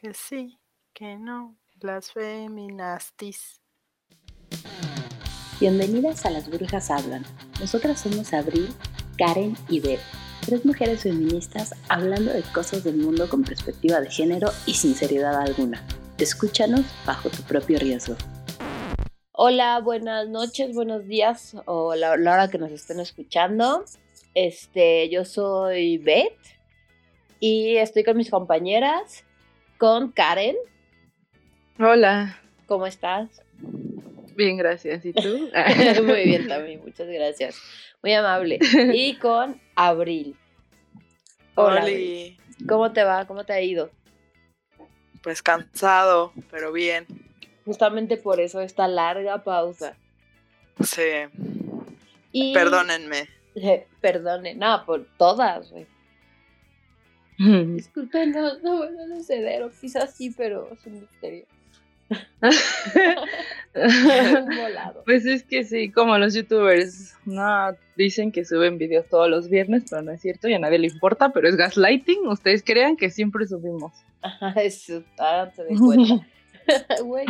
que sí, que no, las feminastis. Bienvenidas a Las Brujas Hablan. Nosotras somos Abril, Karen y Beth, tres mujeres feministas hablando de cosas del mundo con perspectiva de género y sinceridad alguna. Escúchanos bajo tu propio riesgo. Hola, buenas noches, buenos días o la, la hora que nos estén escuchando. Este, yo soy Beth y estoy con mis compañeras, con Karen. Hola, ¿Cómo estás? bien, gracias. ¿Y tú? Muy bien también, muchas gracias. Muy amable. Y con Abril. Hola. Abril. ¿Cómo te va? ¿Cómo te ha ido? pues cansado, pero bien. Justamente por eso esta larga pausa. Sí, Y... perdónenme. Perdone, no, por todas, güey. Disculpen, no, no vuelvan a suceder, o quizás sí, pero es un misterio. Volado. pues es que sí, como los youtubers, no, dicen que suben videos todos los viernes, pero no es cierto y a nadie le importa, pero es gaslighting. Ustedes crean que siempre subimos. Ajá, Eso, ahora se cuenta. Güey.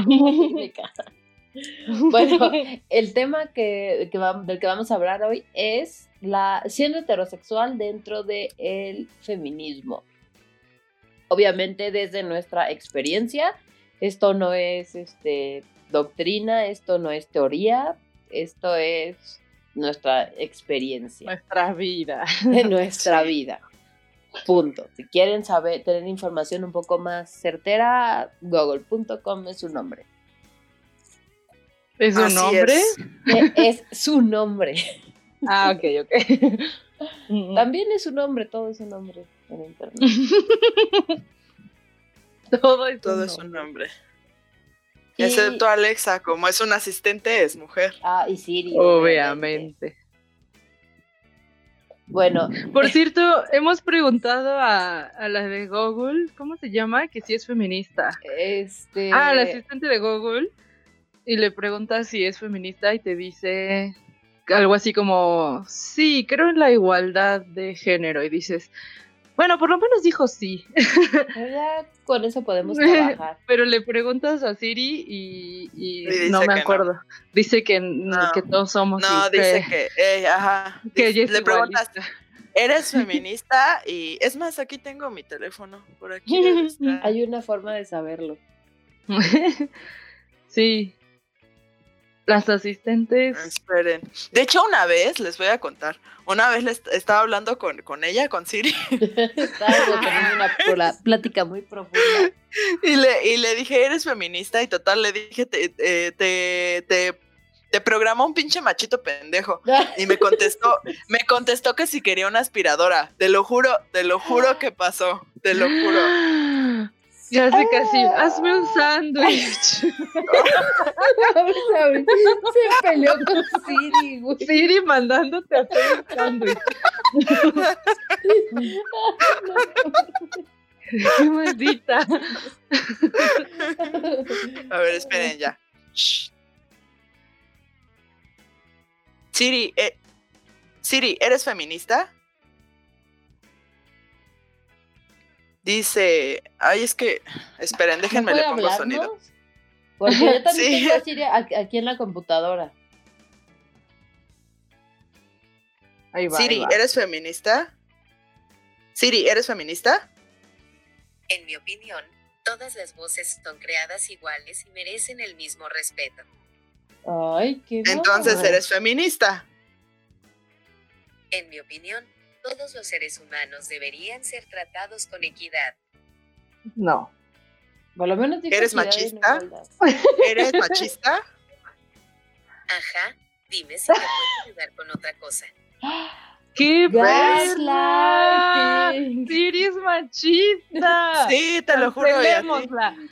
Bueno, el tema que, que va- del que vamos a hablar hoy es la siendo heterosexual dentro del feminismo. Obviamente desde nuestra experiencia, esto no es este, doctrina, esto no es teoría, esto es nuestra experiencia Nuestra vida. de nuestra Sí. vida. Punto. Si quieren saber, tener información un poco más certera, google.com es su nombre. ¿Es un Así nombre? es. Eh, es su nombre. Ah, ok, ok. También es su nombre, todo es un nombre en internet. Todo es Todo un es un nombre. Y- Excepto Alexa, como es un asistente, es mujer. Ah, y Siri. Obviamente. Bueno, Por cierto, hemos preguntado a, a la de Google, ¿cómo se llama? Que si es feminista. este. Ah, la asistente de Google. Y le preguntas si es feminista y te dice algo así como, sí, creo en la igualdad de género. Y dices, bueno, por lo menos dijo sí. Ya con eso podemos trabajar. Pero le preguntas a Siri y, y Y dice no me no. acuerdo. Dice que, No. que todos somos. No, dice que, eh, ajá. que Dice- ella es le preguntas, igualista. ¿eres feminista? Y es más, aquí tengo mi teléfono. Por aquí. Hay una forma de saberlo. sí. Las asistentes. Esperen. De hecho, una vez, les voy a contar, una vez les estaba hablando con, con ella, con Siri, Estábamos teniendo una plática muy profunda. y le, y le dije, ¿eres feminista? Y total, le dije, te, eh, te, te, te programó un pinche machito pendejo. Y me contestó, me contestó que si quería una aspiradora. Te lo juro, te lo juro que pasó. Te lo juro. Ya sé casi. Hazme un sándwich. Se peleó con Siri, güey. Siri mandándote a hacer un sándwich. Qué maldita. A ver, esperen ya. Shh. Siri, eh, Siri, ¿eres feminista? Dice, ay, es que, esperen, déjenme le ¿Puede pongo sonido. Porque yo también Sí. tengo a Siri aquí en la computadora. Ahí va. Siri, ahí va. ¿eres feminista? Siri, ¿eres feminista? En mi opinión, todas las voces son creadas iguales y merecen el mismo respeto. Ay, qué Entonces eres feminista. En mi opinión, todos los seres humanos deberían ser tratados con equidad. No. Por lo menos dijo ¿Eres machista? ¿Eres machista? Ajá, dime si me puedes ayudar con otra cosa. ¡Qué! Gaslighting. Siri es machista. Sí, te lo juro.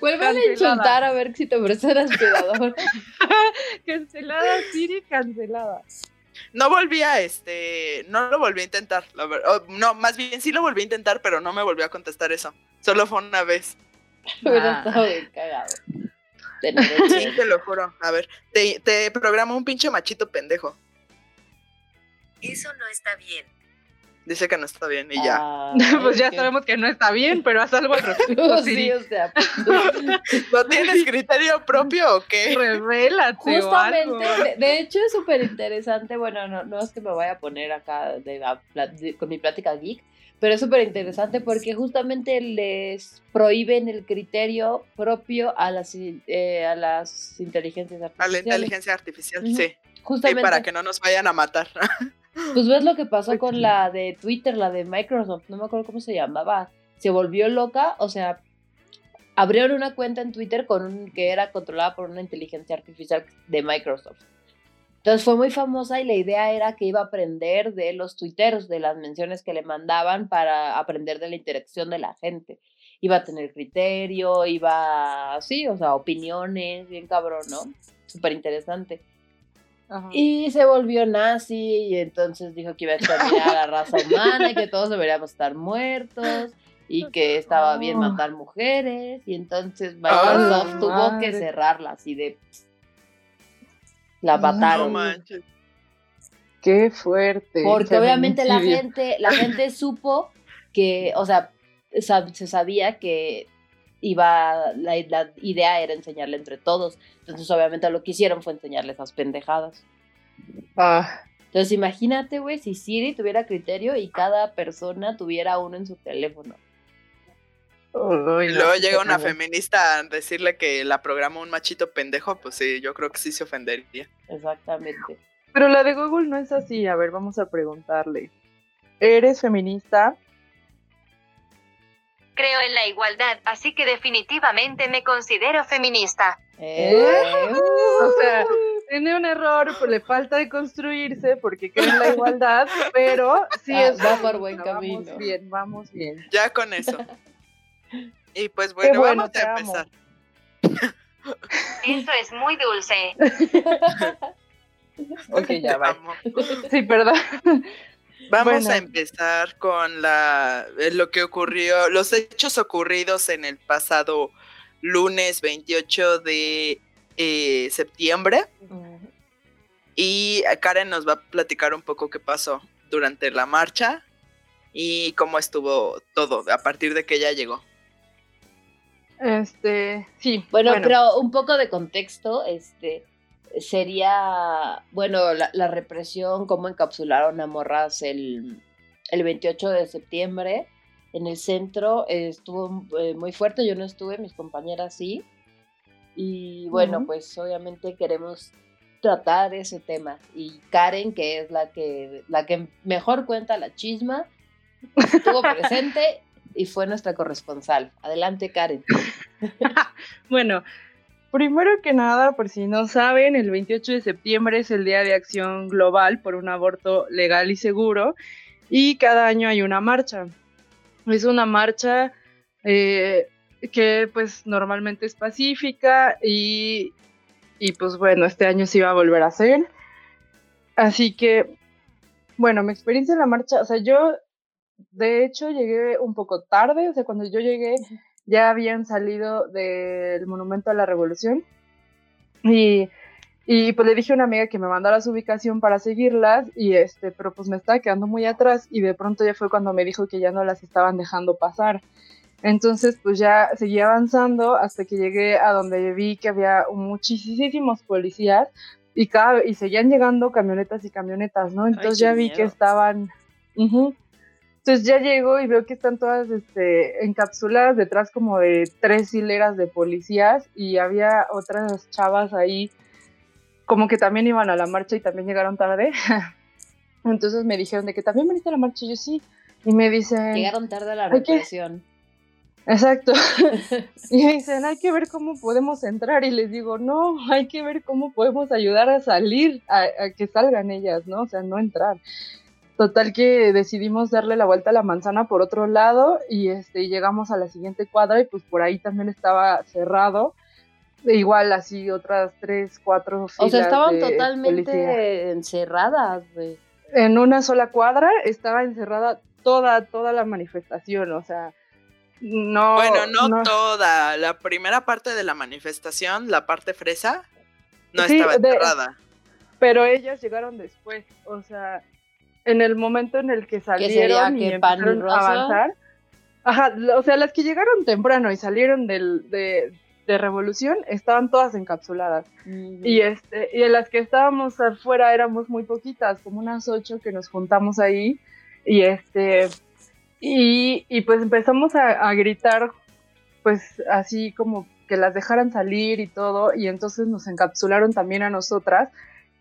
Vuelvan a enchuntar a ver si te prestan aspirador. Cancelada, Siri, cancelada. No volví a este, no lo volví a intentar, la ver- oh, no, más bien sí lo volví a intentar, pero no me volvió a contestar eso. Solo fue una vez. Hubiera Ah. estado bien cagado. Sí, te lo juro. A ver, te, te programo un pinche machito pendejo. Eso no está bien. Dice que no está bien y ya. Ah, pues ya sabemos que no está bien, pero haz algo al respecto. sí, o sea, ¿No tienes criterio propio o qué? Revélate o algo. Justamente, de, de hecho es súper interesante, bueno, no, no es que me vaya a poner acá de, a con mi plática geek, pero es súper interesante porque justamente les prohíben el criterio propio a las, eh, a las inteligencias A artificiales. la inteligencia artificial, sí. Sí, Justamente, para que no nos vayan a matar. Pues ves lo que pasó con la de Twitter, la de Microsoft, no me acuerdo cómo se llamaba, se volvió loca, o sea, abrieron una cuenta en Twitter con un, que era controlada por una inteligencia artificial de Microsoft. Entonces fue muy famosa y la idea era que iba a aprender de los tuiteros, de las menciones que le mandaban para aprender de la interacción de la gente. Iba a tener criterio, iba, sí, o sea, opiniones, bien cabrón, ¿no? Súper interesante. Ajá. Y se volvió nazi y entonces dijo que iba a exterminar a la raza humana y que todos deberíamos estar muertos y que estaba bien matar mujeres y entonces Ah, Microsoft tuvo que cerrarla así de... La No No mataron. manches. Qué fuerte. Porque obviamente la gente, la gente supo que, o sea, sab- se sabía que iba, la, la idea era enseñarle entre todos. Entonces obviamente lo que hicieron fue enseñarle esas pendejadas. Ah, Entonces imagínate, güey, si Siri tuviera criterio y cada persona tuviera uno en su teléfono. uy, Y no, luego llega una feminista a decirle que la programa un machito pendejo, pues sí, yo creo que sí se ofendería. Exactamente. Pero la de Google no es así. A ver, vamos a preguntarle. ¿Eres feminista? Creo en la igualdad, así que definitivamente me considero feminista. Eh, O sea, tiene un error, pues le falta de construirse porque cree en la igualdad, pero sí Ah, es. va por buen camino. Vamos bien, vamos bien. Ya con eso. Y pues bueno, bueno, vamos a amo. empezar. Esto es muy dulce. Ok, ya va. Vamos, Sí, perdón. Vamos Bueno. a empezar con la eh, lo que ocurrió, los hechos ocurridos en el pasado lunes 28 de eh, septiembre. Y Karen nos va a platicar un poco qué pasó durante la marcha y cómo estuvo todo a partir de que ella llegó. Este, sí. Bueno, pero un poco de contexto, este sería, bueno, la, la represión, cómo encapsularon a morras el, el 28 de septiembre en el centro, eh, estuvo eh, muy fuerte, yo no estuve, mis compañeras sí. Y bueno, pues obviamente queremos tratar ese tema. Y Karen, que es la que, la que mejor cuenta la chisma, estuvo presente y fue nuestra corresponsal. Adelante, Karen. Bueno, primero que nada, por si no saben, el 28 de septiembre es el Día de Acción Global por un aborto legal y seguro y cada año hay una marcha. Es una marcha eh, que pues normalmente es pacífica y, y pues bueno, este año se iba a volver a hacer. Así que, bueno, mi experiencia en la marcha, o sea, yo de hecho llegué un poco tarde, o sea, cuando yo llegué ya habían salido del Monumento a la Revolución. Y, y pues le dije a una amiga que me mandara su ubicación para seguirlas, y este, pero pues me estaba quedando muy atrás, y de pronto ya fue cuando me dijo que ya no las estaban dejando pasar. Entonces, pues ya seguí avanzando hasta que llegué a donde vi que había muchísimos policías y, cada, y seguían llegando camionetas y camionetas, ¿no? Entonces qué ya vi que estaban... Entonces ya llego y veo que están todas este, encapsuladas detrás como de tres hileras de policías y había otras chavas ahí como que también iban a la marcha y también llegaron tarde. Entonces me dijeron de que también veniste a la marcha y yo sí. Y me dicen... Llegaron tarde a la que- represión. Exacto. y me dicen, hay que ver cómo podemos entrar. Y les digo, no, hay que ver cómo podemos ayudar a salir, a, a que salgan ellas, ¿no? O sea, no entrar. Total que decidimos darle la vuelta a la manzana por otro lado y este, llegamos a la siguiente cuadra y pues por ahí también estaba cerrado. E igual así otras tres, cuatro O sea, filas estaban de totalmente policía. encerradas, güey. En una sola cuadra estaba encerrada toda, toda la manifestación, o sea, no... Bueno, no, toda. La primera parte de la manifestación, la parte fresa, no Sí, estaba de- enterrada. pero ellas llegaron después, o sea, en el momento en el que salieron y empezaron a avanzar. Ajá, o sea, las que llegaron temprano y salieron del, de, de Revolución estaban todas encapsuladas. Y este, y en las que estábamos afuera éramos muy poquitas, como unas ocho que nos juntamos ahí. Y este, y, y pues empezamos a, a gritar, pues así como que las dejaran salir y todo, y entonces nos encapsularon también a nosotras,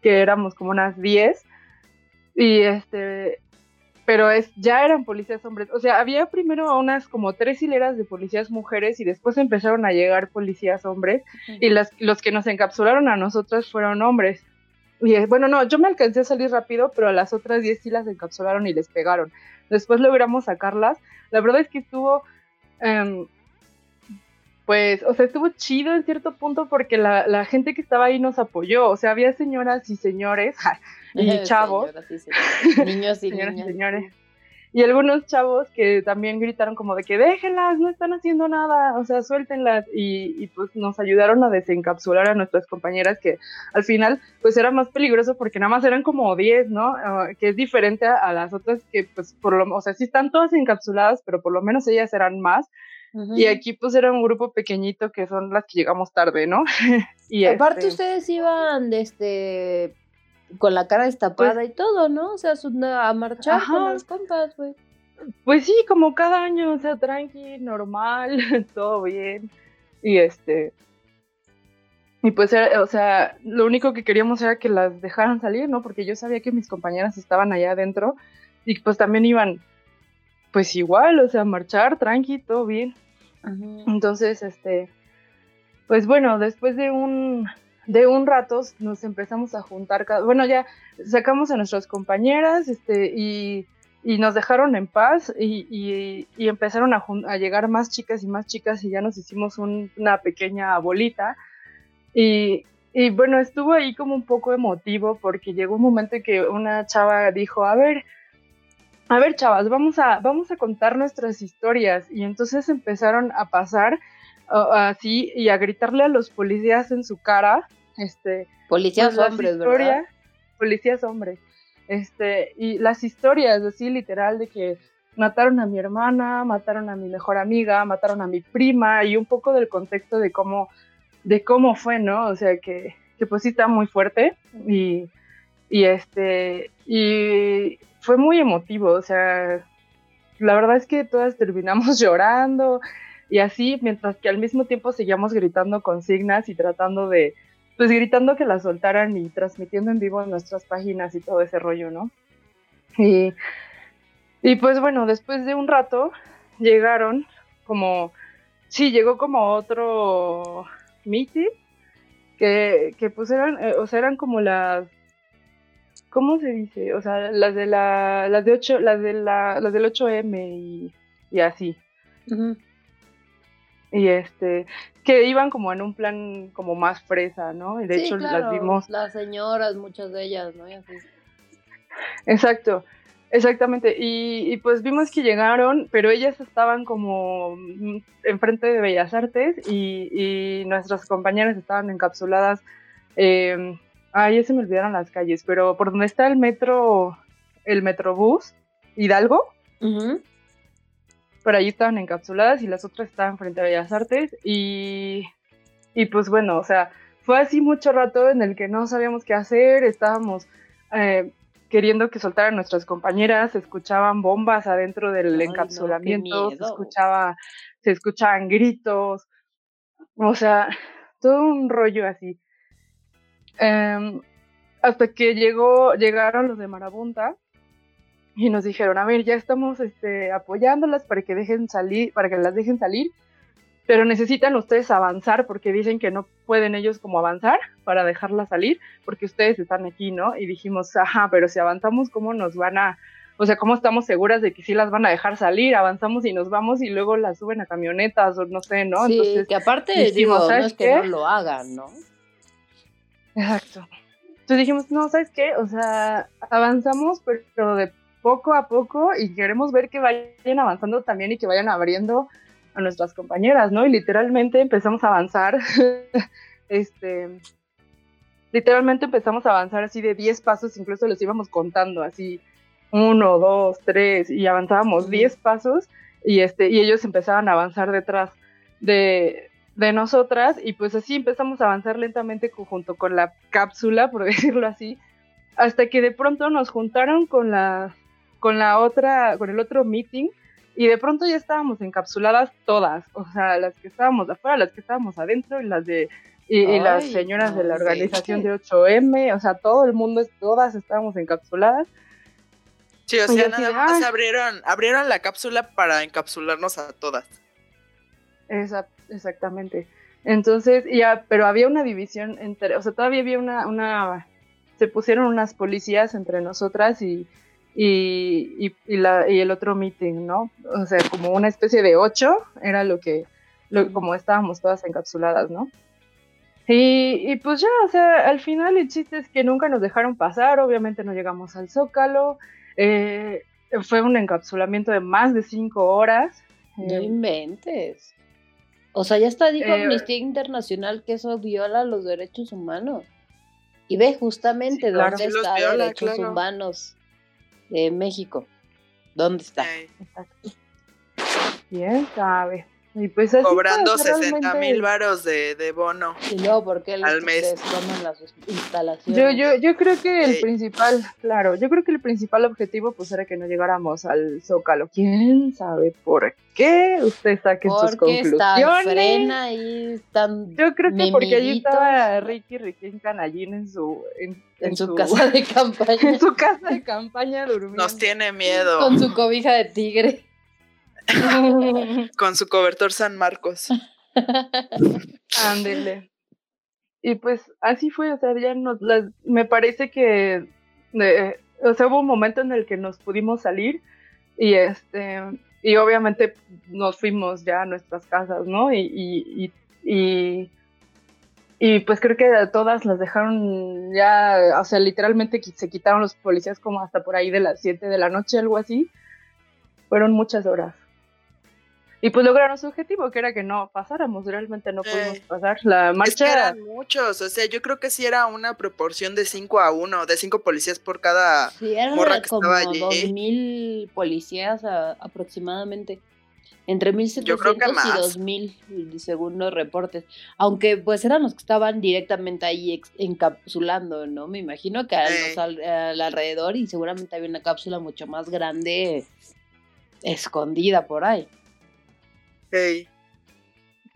que éramos como unas diez y este, pero es, ya eran policías hombres. O sea, había primero unas como tres hileras de policías mujeres y después empezaron a llegar policías hombres y las, los que nos encapsularon a nosotras fueron hombres. Y bueno, no, yo me alcancé a salir rápido, pero a las otras diez sí las encapsularon y les pegaron. Después logramos sacarlas. La verdad es que estuvo, em, pues, o sea, estuvo chido en cierto punto porque la, la, gente que estaba ahí nos apoyó. O sea, había señoras y señores y chavos. niños y señoras y señores. Y algunos chavos que también gritaron como de que déjenlas, no están haciendo nada, o sea, suéltenlas. Y, y, pues nos ayudaron a desencapsular a nuestras compañeras que al final pues era más peligroso porque nada más eran como 10, ¿no? Uh, que es diferente a, a, las otras que pues por lo, o sea, sí están todas encapsuladas, pero por lo menos ellas eran más. Y aquí pues era un grupo pequeñito que son las que llegamos tarde, ¿no? y Aparte este... ustedes iban de este con la cara destapada pues, y todo, ¿no? O sea, a marchar ajá. con las compas, güey. Pues sí, como cada año, o sea, tranqui, normal, todo bien. Y este. Y pues, era, o sea, lo único que queríamos era que las dejaran salir, ¿no? Porque yo sabía que mis compañeras estaban allá adentro y pues también iban, pues igual, o sea, a marchar, tranqui, todo bien. Entonces, este. Pues bueno, después de un de un rato nos empezamos a juntar, bueno, ya sacamos a nuestras compañeras este, y, y nos dejaron en paz y, y, y empezaron a, llegar más chicas y más chicas y ya nos hicimos un, una pequeña bolita. Y, y bueno, estuvo ahí como un poco emotivo porque llegó un momento en que una chava dijo, a ver, a ver chavas, vamos a, vamos a contar nuestras historias. Y entonces empezaron a pasar uh, así y a gritarle a los policías en su cara este, policías pues, hombres, historia, ¿verdad? Policías hombres. Este, y las historias así literal de que mataron a mi hermana, mataron a mi mejor amiga, mataron a mi prima y un poco del contexto de cómo de cómo fue, ¿no? O sea, que, que pues sí está muy fuerte y, y este y fue muy emotivo, o sea, la verdad es que todas terminamos llorando y así, mientras que al mismo tiempo seguíamos gritando consignas y tratando de, pues gritando que la soltaran y transmitiendo en vivo en nuestras páginas y todo ese rollo, ¿no? Y, y pues bueno, después de un rato llegaron como, sí, llegó como otro meeting que, que pues eran, eh, o sea, eran como las, ¿cómo se dice? O sea, las de la, las de ocho, las de la, las del 8M y, y así. Uh -huh. Y este, que iban como en un plan como más fresa, ¿no? Y de sí, hecho claro, las vimos. Las señoras, muchas de ellas, ¿no? Exacto, exactamente. Y, y, pues vimos que llegaron, pero ellas estaban como enfrente de Bellas Artes y, y nuestras compañeras estaban encapsuladas. Eh, ah, ya se me olvidaron las calles, pero por donde está el metro, el metrobús, Hidalgo. Uh -huh por ahí estaban encapsuladas y las otras estaban frente a Bellas Artes y, y pues bueno, o sea, fue así mucho rato en el que no sabíamos qué hacer, estábamos eh, queriendo que soltaran nuestras compañeras, se escuchaban bombas adentro del Ay, encapsulamiento, no, se escuchaba, se escuchaban gritos, o sea, todo un rollo así. Eh, hasta que llegó, llegaron los de Marabunta y nos dijeron, a ver, ya estamos este, apoyándolas para que dejen salir, para que las dejen salir, pero necesitan ustedes avanzar porque dicen que no pueden ellos como avanzar para dejarlas salir porque ustedes están aquí, ¿no? Y dijimos, ajá, pero si avanzamos, ¿cómo nos van a, o sea, cómo estamos seguras de que sí las van a dejar salir? Avanzamos y nos vamos y luego las suben a camionetas o no sé, ¿no? Sí, Entonces, que aparte dijimos, digo, no es que qué? no lo hagan, ¿no? Exacto. Entonces dijimos, no, ¿sabes qué? O sea, avanzamos, pero de poco a poco y queremos ver que vayan avanzando también y que vayan abriendo a nuestras compañeras, ¿no? Y literalmente empezamos a avanzar, este, literalmente empezamos a avanzar así de 10 pasos, incluso los íbamos contando, así, uno, dos, tres, y avanzábamos diez pasos, y, este, y ellos empezaban a avanzar detrás de, de nosotras, y pues así empezamos a avanzar lentamente junto con la cápsula, por decirlo así, hasta que de pronto nos juntaron con la, con la otra, con el otro meeting, y de pronto ya estábamos encapsuladas todas, o sea, las que estábamos afuera, las que estábamos adentro y las de y, las señoras de la organización de 8M, o sea, todo el mundo, todas estábamos encapsuladas. Sí, o sea, nada más abrieron, abrieron la cápsula para encapsularnos a todas. Exactamente. Entonces, ya, pero había una división entre, o sea, todavía había una, una, se pusieron unas policías entre nosotras y, y, y, la, y el otro meeting, ¿no? O sea, como una especie de ocho, era lo que, lo, como estábamos todas encapsuladas, ¿no? Y, y, pues ya, o sea, al final el chiste es que nunca nos dejaron pasar, obviamente no llegamos al Zócalo, eh, fue un encapsulamiento de más de cinco horas. No eh, inventes. O sea, ya está dijo eh, Amnistía Internacional que eso viola los derechos humanos. Y ve justamente dónde está los derechos humanos de México. ¿Dónde está? Bien sabe. Y pues Cobrando 60 mil varos de, de, bono. Y luego, ¿por qué al mes? las instalaciones? Yo, yo, yo creo que el principal, claro, yo creo que el principal objetivo pues era que no llegáramos al Zócalo. ¿Quién sabe por qué? Usted saque sus conclusiones. frena ahí tan Yo creo que porque allí estaba Ricky Ricky Canallín en su en, su, casa de campaña. en su casa de campaña durmiendo. Nos tiene miedo. Con su cobija de tigre. Con su cobertor San Marcos. Ándele. Y pues así fue, o sea, ya nos, me parece que, o sea, hubo un momento en el que nos pudimos salir y este, y obviamente nos fuimos ya a nuestras casas, ¿no? Y, y, y, y, pues creo que a todas las dejaron ya, o sea, literalmente se quitaron los policías como hasta por ahí de las 7 de la noche, algo así. Fueron muchas horas. Y pues lograron su objetivo, que era que no pasáramos, realmente no pudimos pasar. La marcha. eran muchos, o sea, yo creo que sí era una proporción de 5 a 1, de 5 policías por cada sí, eran morra que como estaba allí. 2000 policías aproximadamente. Entre 1700 y 2000, según los reportes. Aunque pues eran los que estaban directamente ahí encapsulando, ¿no? Me imagino que al, alrededor y seguramente había una cápsula mucho más grande escondida por ahí.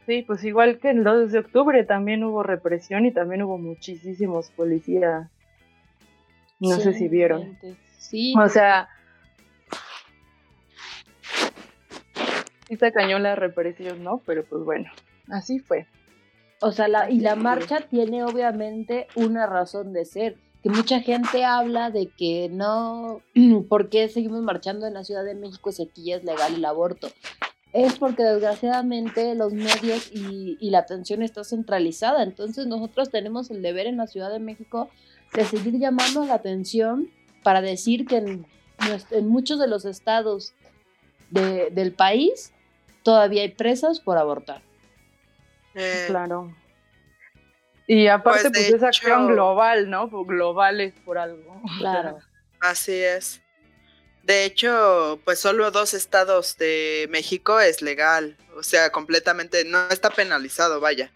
Sí, pues igual que el 2 de octubre también hubo represión y también hubo muchísimos policías. No sé si vieron. Sí. O sea, sí se cañó la represión, ¿no? Pero pues bueno, así fue. O sea, la, y la marcha tiene obviamente una razón de ser. Que mucha gente habla de que no, ¿por qué seguimos marchando en la Ciudad de México si aquí ya es legal el aborto? Es porque desgraciadamente los medios y, la atención está centralizada. Entonces nosotros tenemos el deber en la Ciudad de México de seguir llamando la atención para decir que en, muchos de los estados del país todavía hay presas por abortar. Eh, claro. Y aparte, pues, pues es acción global, ¿no? Pues global es por algo. Claro. Así es. De hecho, pues solo dos estados de México es legal, o sea, completamente, no está penalizado, vaya.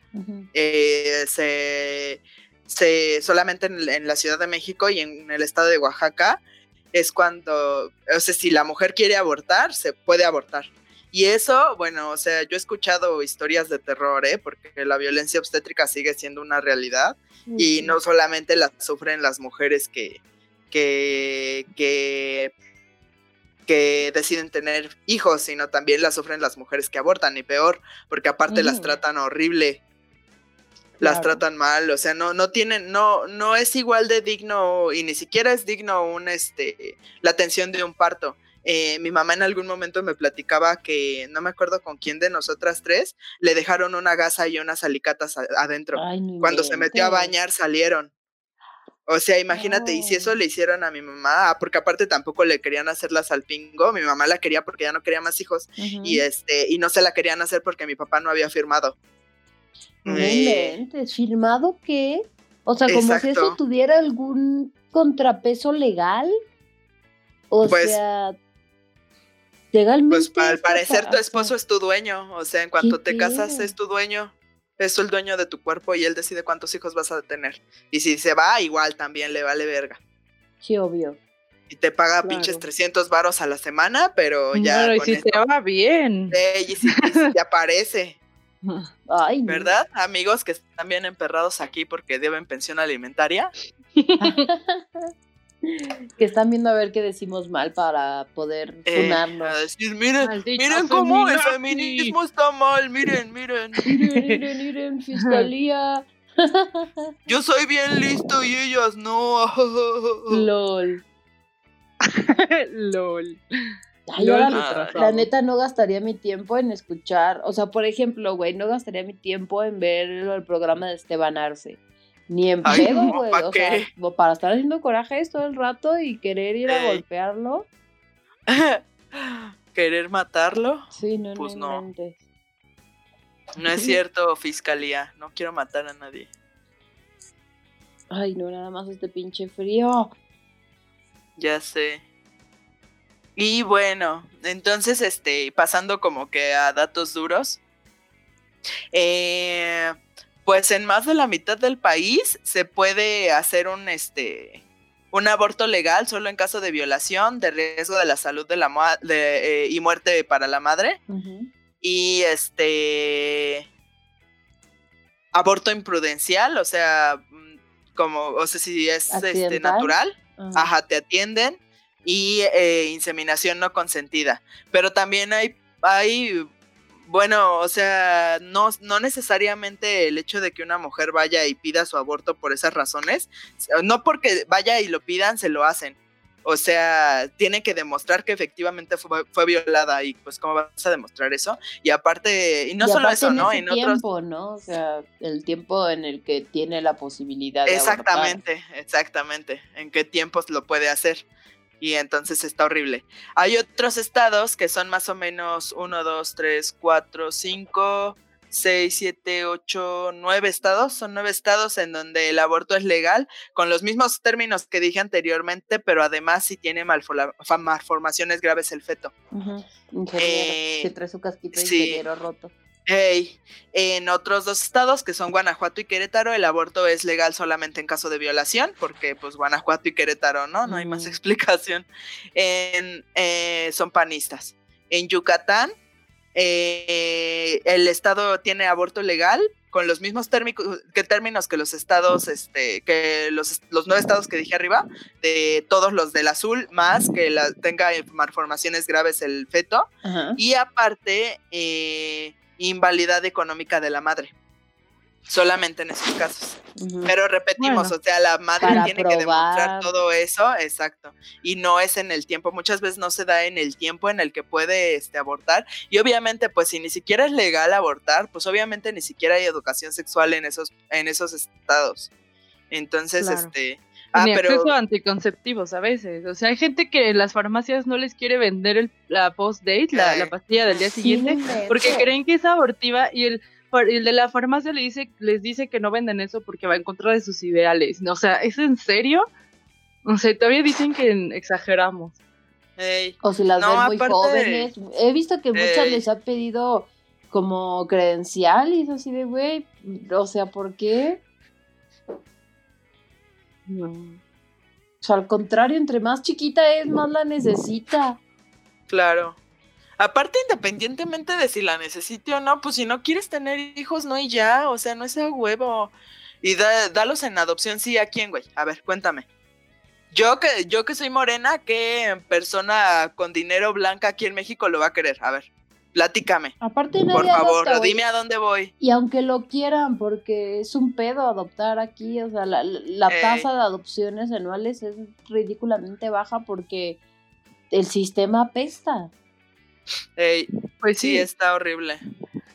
Eh, se, se, solamente en, la Ciudad de México y en el estado de Oaxaca es cuando, o sea, si la mujer quiere abortar, se puede abortar. Y eso, bueno, o sea, yo he escuchado historias de terror, ¿eh? porque la violencia obstétrica sigue siendo una realidad y no solamente la sufren las mujeres que, que, que que deciden tener hijos, sino también las sufren las mujeres que abortan, y peor, porque aparte las tratan horrible, las tratan mal, o sea, no, no tienen, no, no es igual de digno, y ni siquiera es digno un este la atención de un parto. Eh, mi mamá en algún momento me platicaba que no me acuerdo con quién de nosotras tres le dejaron una gasa y unas alicatas adentro. Cuando se metió a bañar salieron. O sea, imagínate, y si eso le hicieron a mi mamá, ah, porque aparte tampoco le querían hacer la salpingo, mi mamá la quería porque ya no quería más hijos, y este, y no se la querían hacer porque mi papá no había firmado. Eh, ¿Firmado qué? O sea, como si eso tuviera algún contrapeso legal. O Pues- sea, legalmente. Pues al parecer tu esposo es tu dueño, o sea, en cuanto ¿Qué te casas es tu dueño, es el dueño de tu cuerpo y él decide cuántos hijos vas a tener. Y si se va, igual también le vale verga. Sí, obvio. Y te paga Claro. pinches 300 varos a la semana, pero ya Bueno, y si esto- te va bien. Ey, y si, y si te aparece, Ay, no. ¿verdad? Amigos que están bien emperrados aquí porque deben pensión alimentaria. Que están viendo a ver qué decimos mal para poder eh, funarnos. a decir, miren, Maldita miren cómo el feminazi". feminismo está mal, miren, miren. Miren, miren, miren, fiscalía. Yo soy bien listo y ellas no. LOL. LOL. Ay, LOL ahora, retrasado. la neta no gastaría mi tiempo en escuchar, o sea, por ejemplo, güey, no gastaría mi tiempo en ver el programa de Esteban Arce. Ni en Ay, pedo, no, güey. ¿pa' O sea, qué? o para estar haciendo corajes todo el rato y querer ir a Ey. golpearlo. ¿Querer matarlo? Sí, no, Pues no no. No es cierto, fiscalía. No quiero matar a nadie. Ay, no, nada más este pinche frío. Ya sé. Y bueno, entonces, este, pasando como que a datos duros. eh, pues en más de la mitad del país se puede hacer un este un aborto legal solo en caso de violación, de riesgo de la salud de la de, eh, y muerte para la madre. Y este aborto imprudencial, o sea, mm, como, o sea, si es este natural, Ajá. ajá, te atienden y eh, inseminación no consentida. Pero también hay, hay, bueno, o sea, no, no necesariamente el hecho de que una mujer vaya y pida su aborto por esas razones, no porque vaya y lo pidan, se lo hacen. O sea, tiene que demostrar que efectivamente fue, fue violada y pues cómo vas a demostrar eso. Y aparte, y no Y solo aparte eso, en ¿no? ese En otros... tiempo, ¿no? O sea, el tiempo en el que tiene la posibilidad de. Exactamente, exactamente. En qué tiempos lo puede hacer. Y entonces está horrible. Hay otros estados que son más o menos 1, 2, 3, 4, 5, 6, 7, 8, 9 estados. Son nueve estados en donde el aborto es legal, con los mismos términos que dije anteriormente, pero además si tiene malfola- fa- malformaciones graves el feto. Ujú, Ingeniero, Eh, que trae su casquito de sí. ingeniero roto. Ey, En otros dos estados, que son Guanajuato y Querétaro, el aborto es legal solamente en caso de violación, porque pues Guanajuato y Querétaro, ¿no? No hay más explicación. En, eh, son panistas. En Yucatán, eh, el estado tiene aborto legal con los mismos térmicos, que términos que los estados, este, que los, los nueve estados que dije arriba, de todos los del azul, más que la, tenga malformaciones graves el feto, Ajá. y aparte eh, invalidad económica de la madre. Solamente en esos casos. Pero repetimos, Bueno. o sea, la madre tiene que demostrar todo eso, exacto. Y no es en el tiempo, muchas veces no se da en el tiempo en el que puede este, abortar. Y obviamente, pues si ni siquiera es legal abortar, pues obviamente ni siquiera hay educación sexual en esos, en esos estados. Entonces, Claro. este... Ah, Ni pero... acceso a anticonceptivos a veces. O sea, hay gente que en las farmacias no les quiere vender el- la post-date, la, pastilla del día Sí, siguiente, porque creen que es abortiva y el, el de la farmacia le dice, les dice que no venden eso porque va en contra de sus ideales. O sea, ¿es en serio? O sea, todavía dicen que exageramos. O si las No, ven muy aparte- jóvenes. He visto que muchas les ha pedido como credencial y es así de, güey, o sea, ¿por qué? O sea, al contrario, entre más chiquita es, más la necesita. Claro. Aparte, independientemente de si la necesite o no, pues si no quieres tener hijos, no y ya, o sea, no es a huevo. Y da, dalos en adopción, sí, ¿a quién, güey? A ver, cuéntame. Yo que, yo que soy morena, ¿qué persona con dinero blanca aquí en México lo va a querer? A ver, platícame, Aparte nadie por favor, adopta, dime a dónde voy. Y aunque lo quieran, porque es un pedo adoptar aquí, o sea, la, la Ey. tasa de adopciones anuales es ridículamente baja porque el sistema apesta. Ey, Pues sí, sí, está horrible.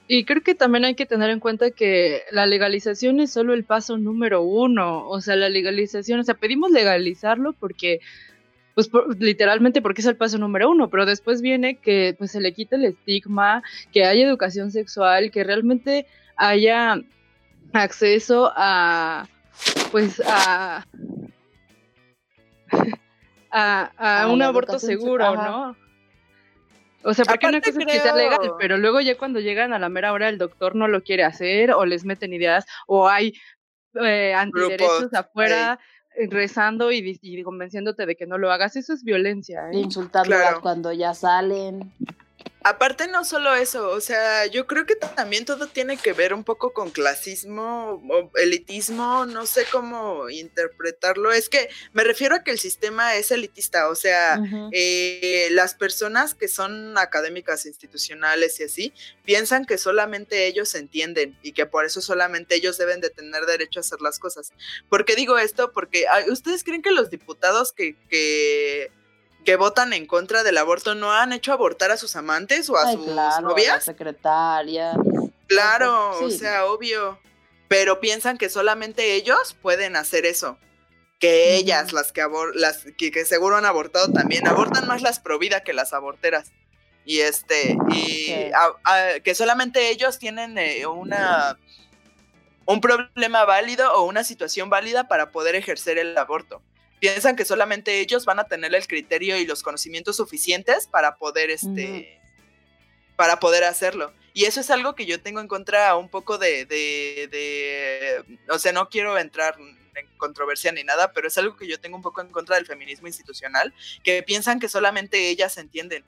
Y creo que también hay que tener en cuenta que la legalización es solo el paso número uno. O sea, la legalización, o sea, pedimos legalizarlo porque, pues por- literalmente porque es el paso número uno, pero después viene que pues se le quite el estigma, que haya educación sexual, que realmente haya acceso a, pues a... a, a A un aborto seguro, ajá. ¿no? O sea, porque una cosa es que sea legal, creo- pero luego ya cuando llegan a la mera hora el doctor no lo quiere hacer o les meten ideas o hay eh, antiderechos afuera eh, rezando y, convenciéndote de que no lo hagas. Eso es violencia. ¿eh? Insultándolas Claro. cuando ya salen. Aparte no solo eso, o sea, yo creo que también todo tiene que ver un poco con clasismo o elitismo, no sé cómo interpretarlo. Es que me refiero a que el sistema es elitista, o sea, eh, las personas que son académicas institucionales y así piensan que solamente ellos entienden y que por eso solamente ellos deben de tener derecho a hacer las cosas. ¿Por qué digo esto? Porque ustedes creen que los diputados que, que, que votan en contra del aborto no han hecho abortar a sus amantes o a Ay, sus claro, la novias? secretaria. Claro, o sea, obvio. Pero piensan que solamente ellos pueden hacer eso. Que ellas, las que abor las que, que seguro han abortado también, abortan más las pro vida que las aborteras. Y este, y Sí. a- a- que solamente ellos tienen eh, una un problema válido o una situación válida para poder ejercer el aborto. Piensan que solamente ellos van a tener el criterio y los conocimientos suficientes para poder este para poder hacerlo. Y eso es algo que yo tengo en contra un poco de, de, de- o sea, no quiero entrar en controversia ni nada, pero es algo que yo tengo un poco en contra del feminismo institucional, que piensan que solamente ellas entienden.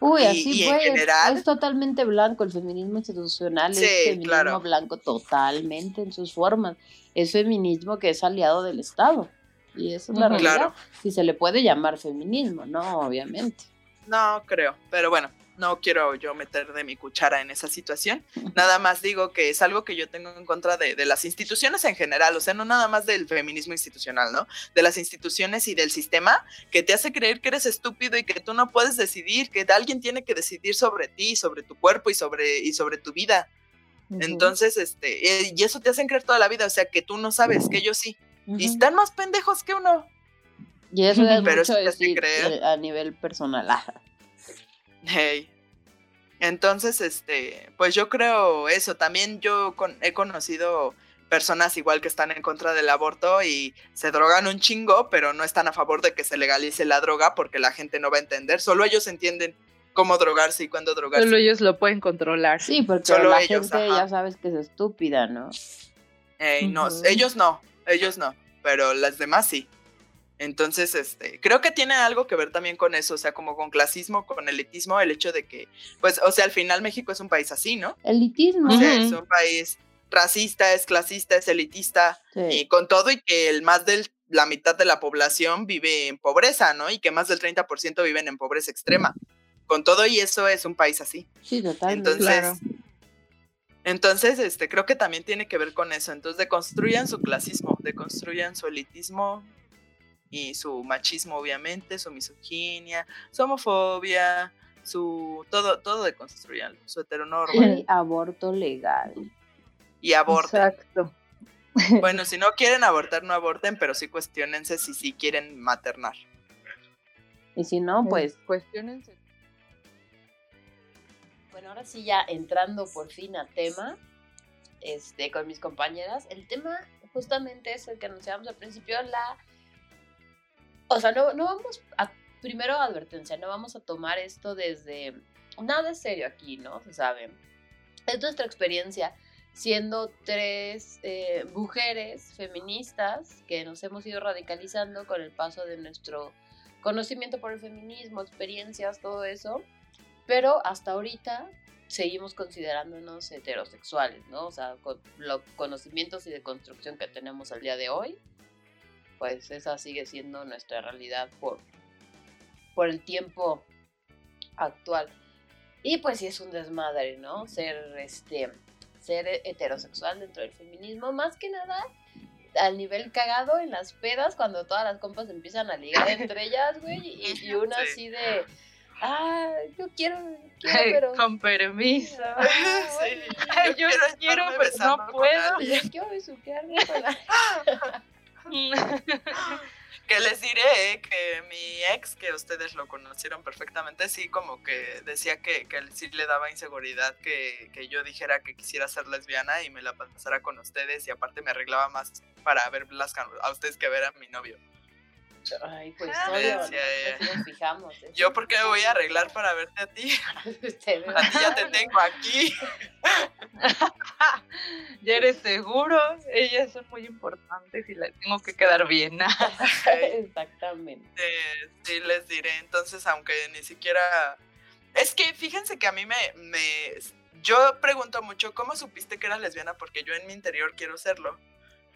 Uy, Y- así y en general- Es totalmente blanco. El feminismo institucional Sí, es feminismo claro. blanco totalmente en sus formas. Es feminismo que es aliado del Estado. Y eso es la realidad. Claro. Si se le puede llamar feminismo, no, obviamente. No creo, pero bueno, no quiero yo meter de mi cuchara en esa situación. Nada más digo que es algo que yo tengo en contra de, de las instituciones en general, o sea, no nada más del feminismo institucional, ¿no? De las instituciones y del sistema que te hace creer que eres estúpido y que tú no puedes decidir, que alguien tiene que decidir sobre ti, sobre tu cuerpo y sobre, y sobre tu vida. Entonces, este, eh, y eso te hacen creer toda la vida, o sea, que tú no sabes, que ellos sí. Y están más pendejos que uno. Y eso es Pero mucho decir creer. eh, a nivel personal. Ah, Hey. Entonces, este, pues yo creo eso. También yo con- he conocido personas igual que están en contra del aborto y se drogan un chingo, pero no están a favor de que se legalice la droga porque la gente no va a entender. Solo ellos entienden cómo drogarse y cuándo drogarse. Solo ellos lo pueden controlar. Sí, porque Solo la ellos, gente ajá. ya sabes que es estúpida, ¿no? Ey, no, ellos no, ellos no, pero las demás sí. Entonces, este, creo que tiene algo que ver también con eso, o sea, como con clasismo, con elitismo, el hecho de que, pues, o sea, al final México es un país así, ¿no? Elitismo. O sea, es un país racista, es clasista, es elitista, Sí. y con todo y que el más de la mitad de la población vive en pobreza, ¿no? Y que más del 30% viven en pobreza extrema. Con todo y eso es un país así. Sí, totalmente. Entonces, Claro. Entonces este, creo que también tiene que ver con eso. Entonces, deconstruyan su clasismo, deconstruyan su elitismo y su machismo, obviamente, su misoginia, su homofobia, su todo, todo deconstruyanlo, su heteronorma Y aborto legal. y aborten. Exacto. Bueno, si no quieren abortar, no aborten, pero sí cuestionense si sí quieren maternar. Y si no, pues Cuestionense. Ahora sí ya entrando por fin a tema, este, con mis compañeras, el tema justamente es el que anunciamos al principio, la... O sea, no, no vamos a... Primero advertencia, no vamos a tomar esto desde... Nada es serio aquí, ¿no? Se sabe. Es nuestra experiencia siendo tres eh, mujeres feministas que nos hemos ido radicalizando con el paso de nuestro conocimiento por el feminismo, experiencias, todo eso pero hasta ahorita seguimos considerándonos heterosexuales, ¿no? O sea, con los conocimientos y de construcción que tenemos al día de hoy, pues esa sigue siendo nuestra realidad por, por el tiempo actual. Y pues sí es un desmadre, ¿no? Ser este ser heterosexual dentro del feminismo, más que nada al nivel cagado en las pedas cuando todas las compas empiezan a ligar entre ellas, güey, y, y una Sí. así de ah, yo quiero, quiero, Ay, pero Con permiso. Sí, Ay, yo quiero, estarme pero no puedo. yo quiero besuquearme con la- Que les diré eh, que mi ex, que ustedes lo conocieron perfectamente, sí como que decía que, que sí le daba inseguridad que, que yo dijera que quisiera ser lesbiana y me la pasara con ustedes y aparte me arreglaba más para verlas a ustedes que ver a mi novio. Ay, pues Ah, obvio, sí, nos fijamos. ¿eh? Yo porque me voy a arreglar para verte a ti. A ti ya te tengo aquí. ya eres seguro, ellas son muy importantes y las tengo que quedar bien. Exactamente. Eh, sí, les diré. Entonces, aunque ni siquiera. Es que fíjense que a mí me, me. Yo pregunto mucho, ¿cómo supiste que eras lesbiana? Porque yo en mi interior quiero serlo.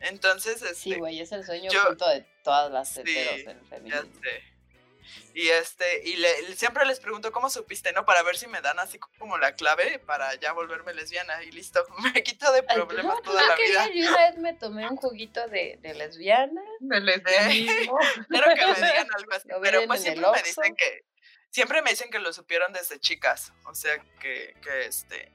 Entonces, este. Sí, güey, es el sueño yo- oculto de todas las Sí, heteros Ya feminismo. sé. Y este, y le- siempre les pregunto cómo supiste, ¿no? Para ver si me dan así como la clave para ya volverme lesbiana y listo. Me quito de Ay, problemas no, toda no la quería, vida. Yo una vez me tomé un juguito de, de lesbiana. Del lesbianismo. Quiero que me digan algo así. Pero pues siempre me dicen que. Siempre me dicen que lo supieron desde chicas. O sea que, que este.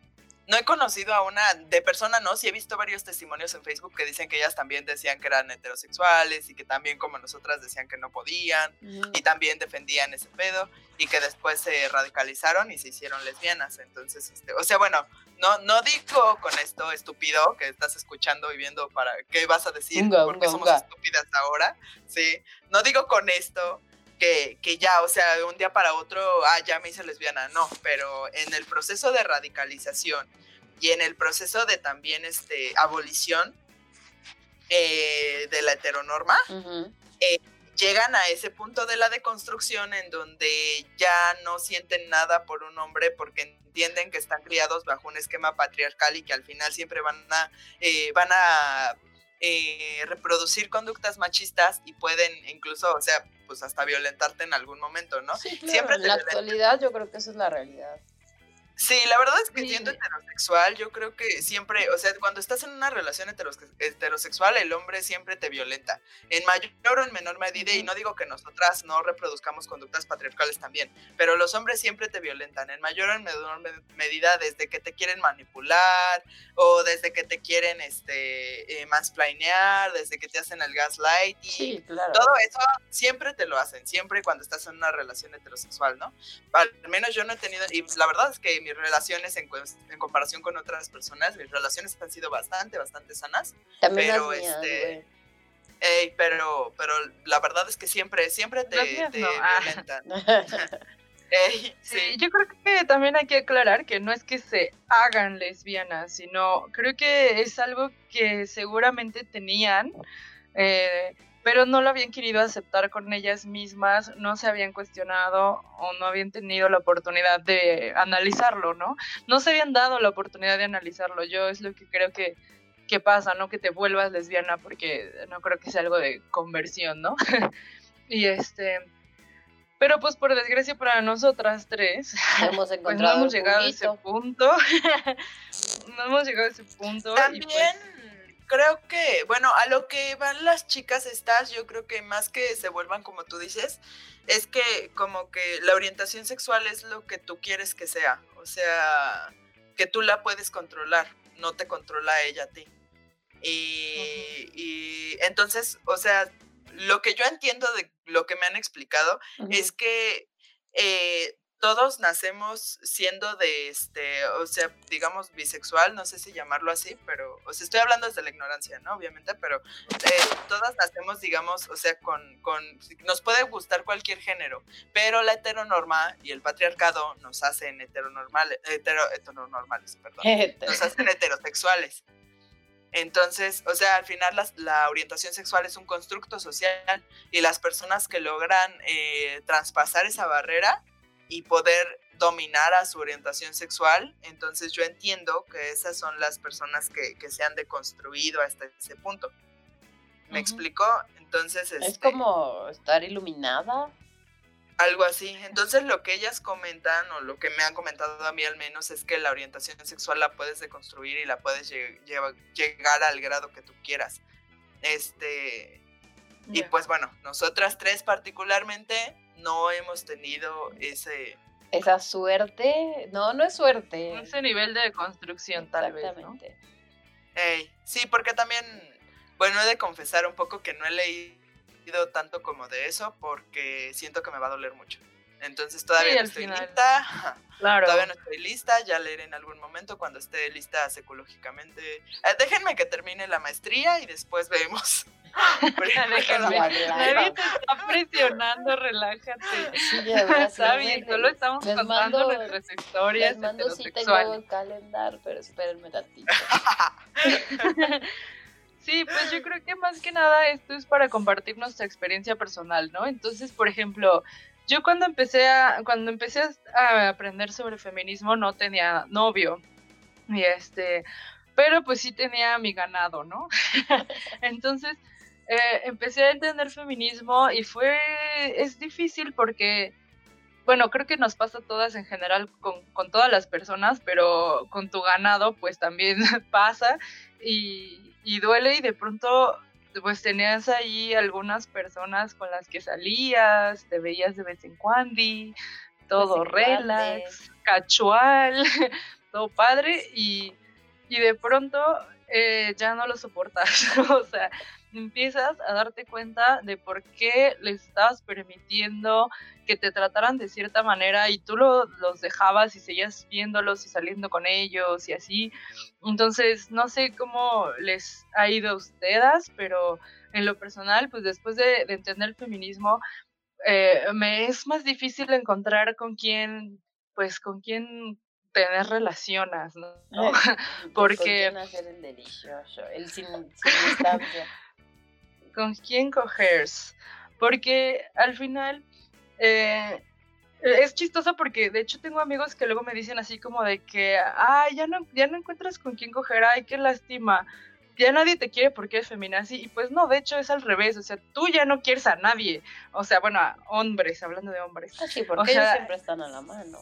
No he conocido a una de persona, no, sí he visto varios testimonios en Facebook que dicen que ellas también decían que eran heterosexuales y que también como nosotras decían que no podían y también defendían ese pedo y que después se radicalizaron y se hicieron lesbianas. Entonces, este, o sea, bueno, no, no digo con esto estúpido que estás escuchando y viendo para qué vas a decir, Unga, porque unga, somos unga. estúpidas ahora, sí. No digo con esto que, que ya, o sea, de un día para otro, ah, ya me hice lesbiana, no, pero en el proceso de radicalización y en el proceso de también este, abolición eh, de la heteronorma, Ujú. llegan a ese punto de la deconstrucción en donde ya no sienten nada por un hombre porque entienden que están criados bajo un esquema patriarcal y que al final siempre van a, eh, van a eh, reproducir conductas machistas y pueden incluso, o sea, pues hasta violentarte en algún momento, ¿no? Sí, claro, Siempre en la violentan. actualidad yo creo que esa es la realidad. Sí, la verdad es que Sí. siendo heterosexual, yo creo que siempre, o sea, cuando estás en una relación heteros- heterosexual, el hombre siempre te violenta, en mayor o en menor medida, y no digo que nosotras no reproduzcamos conductas patriarcales también, pero los hombres siempre te violentan, en mayor o en menor me- medida, desde que te quieren manipular, o desde que te quieren, este, eh, mansplainear, desde que te hacen el gaslighting, Sí, claro. todo eso siempre te lo hacen, siempre cuando estás en una relación heterosexual, ¿no? Al menos yo no he tenido, y la verdad es que mis relaciones en, en comparación con otras personas, mis relaciones han sido bastante, bastante sanas, También pero, las mías, este. Ey, pero, pero la verdad es que siempre, siempre te, Las mías te no, ah. violentan. Ey, Sí, sí, yo creo que también hay que aclarar que no es que se hagan lesbianas, sino creo que es algo que seguramente tenían, eh, pero no lo habían querido aceptar con ellas mismas, no se habían cuestionado o no habían tenido la oportunidad de analizarlo, ¿no? No se habían dado la oportunidad de analizarlo. Yo es lo que creo que, que pasa, no que te vuelvas lesbiana, porque no creo que sea algo de conversión, ¿no? y este... Pero pues por desgracia para nosotras tres, Hemos pues no encontrado hemos el llegado a ese punto. no hemos llegado a ese punto. y, También pues, creo que, bueno, a lo que van las chicas estas, yo creo que más que se vuelvan como tú dices, es que como que la orientación sexual es lo que tú quieres que sea. O sea, que tú la puedes controlar, no te controla ella a ti. Y, y entonces, o sea, lo que yo entiendo de lo que me han explicado es que eh, todos nacemos siendo de este, o sea, digamos bisexual, no sé si llamarlo así, pero, o sea, estoy hablando desde la ignorancia, ¿no? Obviamente, pero eh, todas nacemos, digamos, o sea, con, con, nos puede gustar cualquier género, pero la heteronorma y el patriarcado nos hacen heteronormales, hetero, heteronormales, perdón, nos hacen heterosexuales. Entonces, o sea, al final las- la orientación sexual es un constructo social y las personas que logran eh, traspasar esa barrera y poder dominar a su orientación sexual, entonces yo entiendo que esas son las personas que, que se han deconstruido hasta ese punto. ¿Me Ujú. explico? Entonces, Es este, como estar iluminada. algo así. Entonces lo que ellas comentan o lo que me han comentado a mí al menos es que la orientación sexual la puedes deconstruir y la puedes lle- llegar al grado que tú quieras. Este y pues bueno, nosotras tres particularmente no hemos tenido ese Esa suerte. No, no es suerte. ese nivel de construcción tal vez, ¿no? Sí, porque también bueno, he de confesar un poco que no he leído tanto como de eso porque siento que me va a doler mucho. Entonces todavía Sí, no estoy final. lista. Claro. Todavía no estoy lista, ya leeré en algún momento cuando esté lista psicológicamente. Eh, déjenme que termine la maestría y después vemos. Nadie te está presionando, relájate. Sí, Está les- bien, solo estamos les contando mando- nuestras historias Les mando si tengo el calendar, pero espérenme tantito. Sí, pues yo creo que más que nada esto es para compartir nuestra experiencia personal, ¿no? Entonces, por ejemplo, yo cuando empecé a, cuando empecé a aprender sobre feminismo no tenía novio. Y este, pero pues sí tenía mi ganado, ¿no? Entonces, eh, empecé a entender feminismo y fue, es difícil porque, bueno, creo que nos pasa a todas en general con, con todas las personas, pero con tu ganado pues también pasa y, y duele y de pronto pues tenías ahí algunas personas con las que salías, te veías de vez en cuando, todo relax, casual, todo padre y, y de pronto eh, ya no lo soportas, o sea, empiezas a darte cuenta de por qué les estabas permitiendo que te trataran de cierta manera y tú lo- los dejabas y seguías viéndolos y saliendo con ellos y así. Entonces, no sé cómo les ha ido a ustedes, pero en lo personal, pues después de, de entender el feminismo, eh, me es más difícil encontrar con quién, pues con quién tener relaciones, ¿no? ¿no? Porque- ¿Con quién hacer el delicioso? El sin, sin distancia. Con quién cogerse. Porque al final eh, es chistoso porque de hecho tengo amigos que luego me dicen así como de que, ay, ya no, ya no encuentras con quién coger, ay, qué lástima. Ya nadie te quiere porque eres feminazi. Y pues no, de hecho es al revés. O sea, tú ya no quieres a nadie. O sea, bueno, a hombres, hablando de hombres. Ah, sí, porque O sea- ellos siempre están a la mano.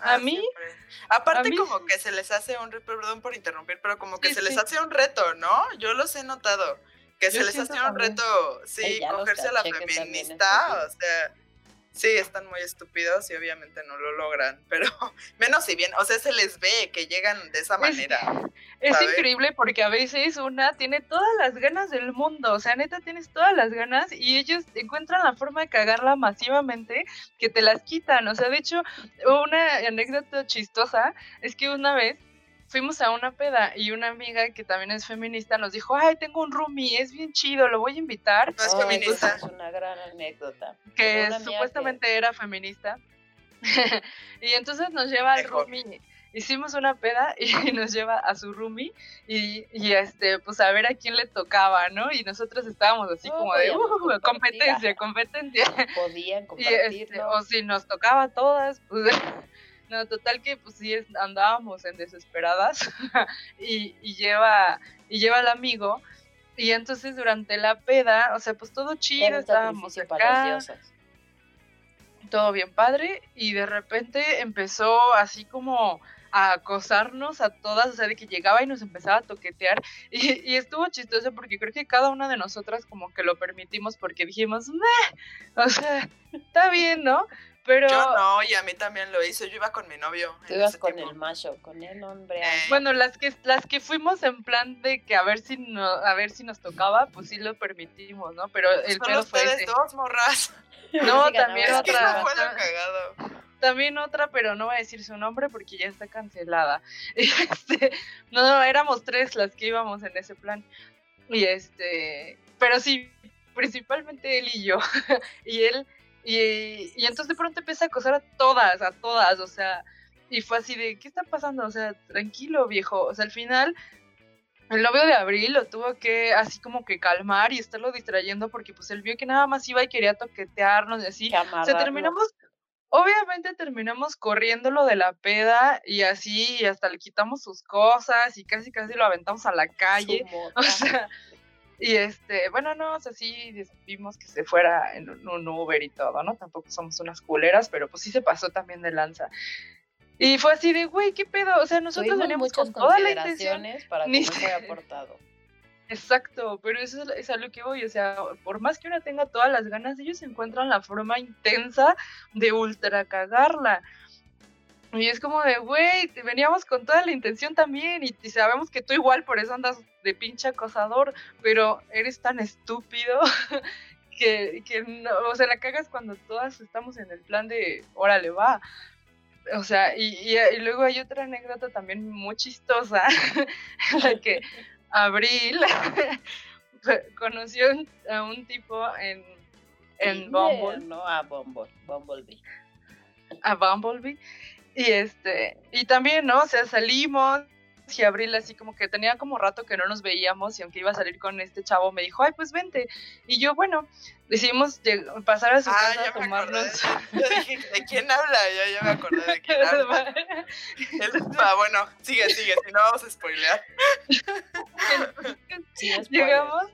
A Ah, mí- siempre. Aparte a mí como sí. que se les hace un reto, perdón por interrumpir, pero como que Sí, se les sí. hace un reto, ¿no? Yo los he notado. Que se les hace un reto, sí, cogerse a la feminista, o sea, sí, están muy estúpidos y obviamente no lo logran, pero menos si bien, o sea, se les ve que llegan de esa Es- manera. Es ¿sabes? increíble porque a veces una tiene todas las ganas del mundo, o sea, neta tienes todas las ganas y ellos encuentran la forma de cagarla masivamente que te las quitan, o sea, de hecho, una anécdota chistosa es que una vez fuimos a una peda y una amiga que también es feminista nos dijo, ay, tengo un roomie, es bien chido, lo voy a invitar, No es feminista. pues, Es una gran anécdota. que supuestamente era feminista. y entonces nos lleva al roomie. Hicimos una peda y nos lleva a su roomie y, y este, pues a ver a quién le tocaba, ¿no? Y nosotros estábamos así Oh, como de, "Uh, compartir". competencia, competencia. Podían Y este, o si nos tocaba a todas, pues no, total que pues sí andábamos en desesperadas y, y lleva y lleva al amigo. Y entonces durante la peda, o sea, pues todo chido, estábamos acá, todo bien padre. Y de repente empezó así como a acosarnos a todas, o sea, de que llegaba y nos empezaba a toquetear. Y, y estuvo chistoso porque creo que cada una de nosotras como que lo permitimos porque dijimos, "Meh", o sea, está bien, ¿no? Pero Yo no, y a mí también lo hizo, yo iba con mi novio. Tú ibas con tiempo. el macho, con el hombre. Eh, bueno, las que las que fuimos en plan de que a ver si no, a ver si nos tocaba, pues sí lo permitimos, ¿no? Pero el Solo pedo fue ese. dos, morras. No, Sí, también Es la que otra. eso fue lo otra- cagado. también otra, pero no voy a decir su nombre porque ya está cancelada. Este, no, no, éramos tres las que íbamos en ese plan. Y este, pero sí, principalmente él y yo. y él, y, y entonces de pronto empieza a acosar a todas, a todas, o sea, y fue así de, ¿qué está pasando? O sea, tranquilo, viejo. O sea, al final, el novio de Abril lo tuvo que así como que calmar y estarlo distrayendo porque pues él vio que nada más iba y quería toquetearnos y así. O sea, terminamos, obviamente terminamos corriéndolo de la peda y así, y hasta le quitamos sus cosas y casi casi lo aventamos a la calle. O sea, y este, bueno, no, o sea, sí vimos que se fuera en un, Uber y todo, ¿no? Tampoco somos unas culeras, pero pues sí se pasó también de lanza. Y fue así de, güey, ¿qué pedo? O sea, nosotros veníamos con toda la intención. para ni cómo se se- haya portado. Exacto, pero eso es, es a lo que voy, o sea, por más que una tenga todas las ganas, ellos encuentran la forma intensa de ultra cagarla. Y es como de, güey, veníamos con toda la intención también y, y sabemos que tú igual por eso andas de pinche acosador, pero eres tan estúpido que, que no, o sea, la cagas cuando todas estamos en el plan de, órale, va. O sea, y, y- y luego hay otra anécdota también muy chistosa, en la que Abril conoció a un tipo en, en Bumble. No, a Bumble, Bumblebee. A Bumblebee. Y este, y también, ¿no? O sea, salimos y Abril así como que tenía como rato que no nos veíamos y aunque iba a salir con este chavo me dijo, ay, pues vente. Y yo, bueno, decidimos pasar a su Ah, casa ya a tomarnos... Yo dije, ¿de quién habla? Ya, ya me acordé de quién habla. Él- ah, bueno, sigue, sigue, si no vamos a spoilear. Llegamos,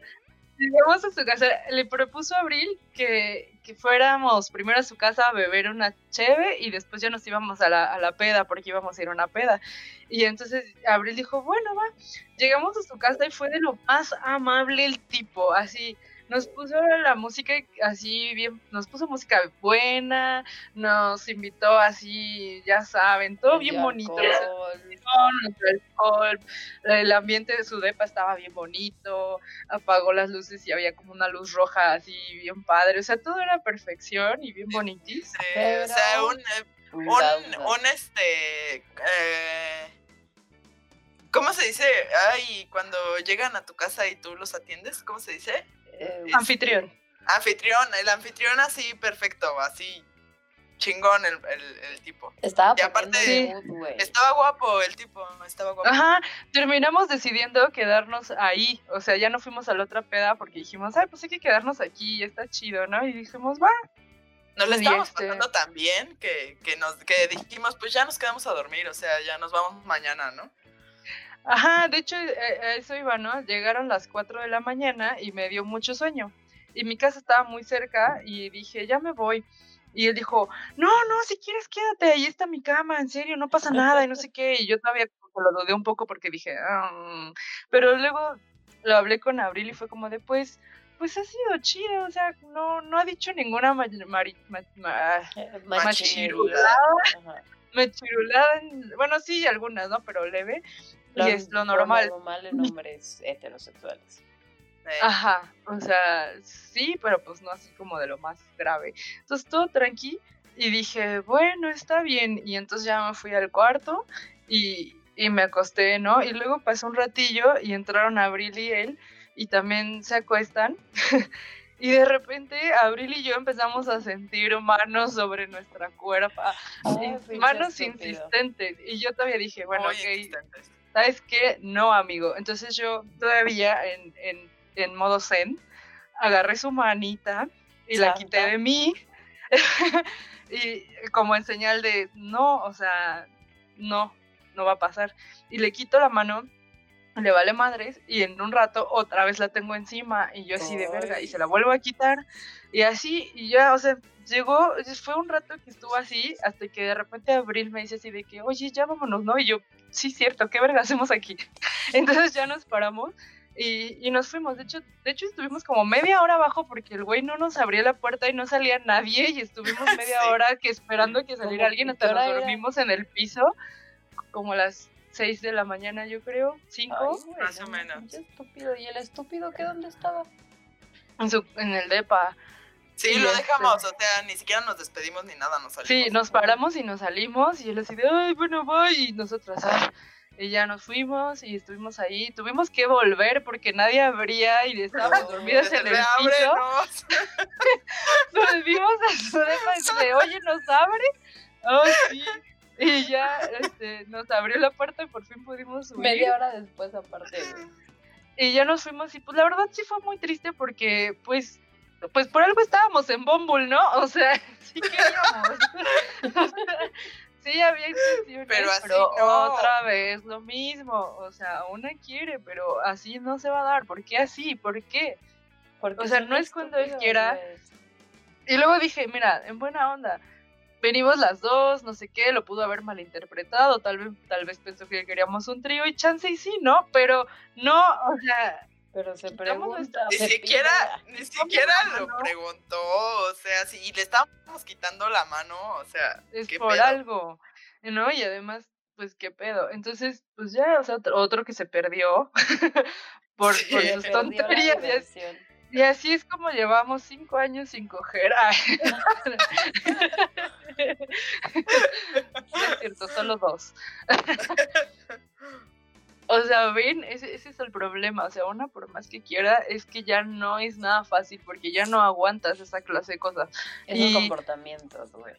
llegamos a su casa. Le propuso a Abril que, que fuéramos primero a su casa a beber una cheve y después ya nos íbamos a la, a la peda porque íbamos a ir a una peda. Y entonces Abril dijo, bueno, va. Llegamos a su casa y fue de lo más amable el tipo, así. Nos puso la música así bien, nos puso música buena, nos invitó así, ya saben, todo bien bonito. o sea, con nuestro alcohol, el ambiente de su depa estaba bien bonito, apagó las luces y había como una luz roja así bien padre, o sea, todo era perfección y bien bonitis. Sí, o sea, un, un, un este. eh, ¿Cómo se dice? Ay, cuando llegan a tu casa y tú los atiendes, ¿cómo se dice? Eh, Anfitrión. Anfitrión, el anfitrión así perfecto, así chingón el, el, el tipo. Estaba Y aparte-. Estaba guapo el tipo, estaba guapo. Ajá, terminamos decidiendo quedarnos ahí, o sea, ya no fuimos a la otra peda porque dijimos, ay, pues hay que quedarnos aquí, está chido, ¿no? Y dijimos, va, Nos lo estábamos este- pasando tan bien que, que, nos, que dijimos, pues ya nos quedamos a dormir, o sea, ya nos vamos mañana, ¿no? Ajá, de hecho, eh, a eso iba, ¿no? Llegaron las 4 de la mañana y me dio mucho sueño. Y mi casa estaba muy cerca y dije, ya me voy. Y él dijo, no, no, si quieres quédate, ahí está mi cama, en serio, no pasa nada y no sé qué. Y yo todavía lo dudé un poco porque dije, "Ah, mm". pero luego lo hablé con Abril y fue como de, pues, pues ha sido chido, o sea, no, no ha dicho ninguna ma- mari- ma- ma- Eh, Machirulada. Bueno, sí, algunas, ¿no? Pero leve. Lo, y es lo normal. Lo normal en hombres heterosexuales. Ajá, o sea, sí, pero pues no así como de lo más grave. Entonces todo tranqui y dije, bueno, está bien. Y entonces ya me fui al cuarto y, y me acosté, ¿no? Y luego pasó un ratillo y entraron Abril y él y también se acuestan. y de repente Abril y yo empezamos a sentir manos sobre nuestra cuerpa, Ay, manos insistentes. Y yo todavía dije, bueno, muy ok, insistentes. ¿Sabes qué? No, amigo. Entonces yo todavía en, en, en modo zen, agarré su manita y la quité de mí. y como en señal de no, o sea, no, no va a pasar. Y le quito la mano, le vale madres, y en un rato otra vez la tengo encima, y yo así de verga, y se la vuelvo a quitar, y así, y ya, o sea, llegó, fue un rato que estuvo así, hasta que de repente Abril me dice así de que, oye, ya vámonos, ¿no? Y yo, sí, cierto, ¿qué verga hacemos aquí? Entonces ya nos paramos y, y nos fuimos. De hecho, de hecho, estuvimos como media hora abajo porque el güey no nos abría la puerta y no salía nadie y estuvimos media Sí. hora que esperando que saliera Como, alguien ¿qué hasta nos era? dormimos en el piso como las 6 de la mañana, yo creo, 5, Ay, güey, Más o no, menos. estúpido. ¿Y el estúpido qué dónde estaba? en, su, en el depa. Sí, Y lo este- dejamos, o sea, ni siquiera nos despedimos ni nada, nos salimos. Sí, nos paramos y nos salimos y él así de, ay, bueno, voy. Y nosotras, "Ah". y ya nos fuimos y estuvimos ahí. Tuvimos que volver porque nadie abría y estábamos dormidas en el piso. Ábrenos. Nos vimos a su depa y dice, oye, ¿nos abre? Oh, sí. Y ya este, nos abrió la puerta y por fin pudimos subir. Media hora después, aparte. Y ya nos fuimos y pues la verdad sí fue muy triste porque pues pues por algo estábamos en Bumble, ¿no? O sea, sí queríamos. O sea, sí había intenciones, Pero así pero no. otra vez lo mismo. O sea, una quiere, pero así no se va a dar. ¿Por qué así? ¿por qué? Porque O sea, no es cuando él quiera. Y luego dije, mira, en buena onda. Venimos las dos, no sé qué, lo pudo haber malinterpretado, tal vez, tal vez pensó que queríamos un trío y chance y sí, ¿no? Pero no, o sea, Pero se pregunta. Ni siquiera, ni siquiera lo preguntó, o sea, si y le estábamos quitando la mano, o sea, es ¿qué por pedo? algo, ¿no? Y además, pues qué pedo. Entonces, pues ya, o sea, otro, otro que se perdió por, Sí. por Se sus perdió la tonterías. Y, así es como llevamos cinco años sin coger. Ay. No es cierto, solo dos. O sea, ven, ese, ese, es el problema. O sea, una por más que quiera, es que ya no es nada fácil porque ya no aguantas esa clase de cosas. Esos comportamientos, güey.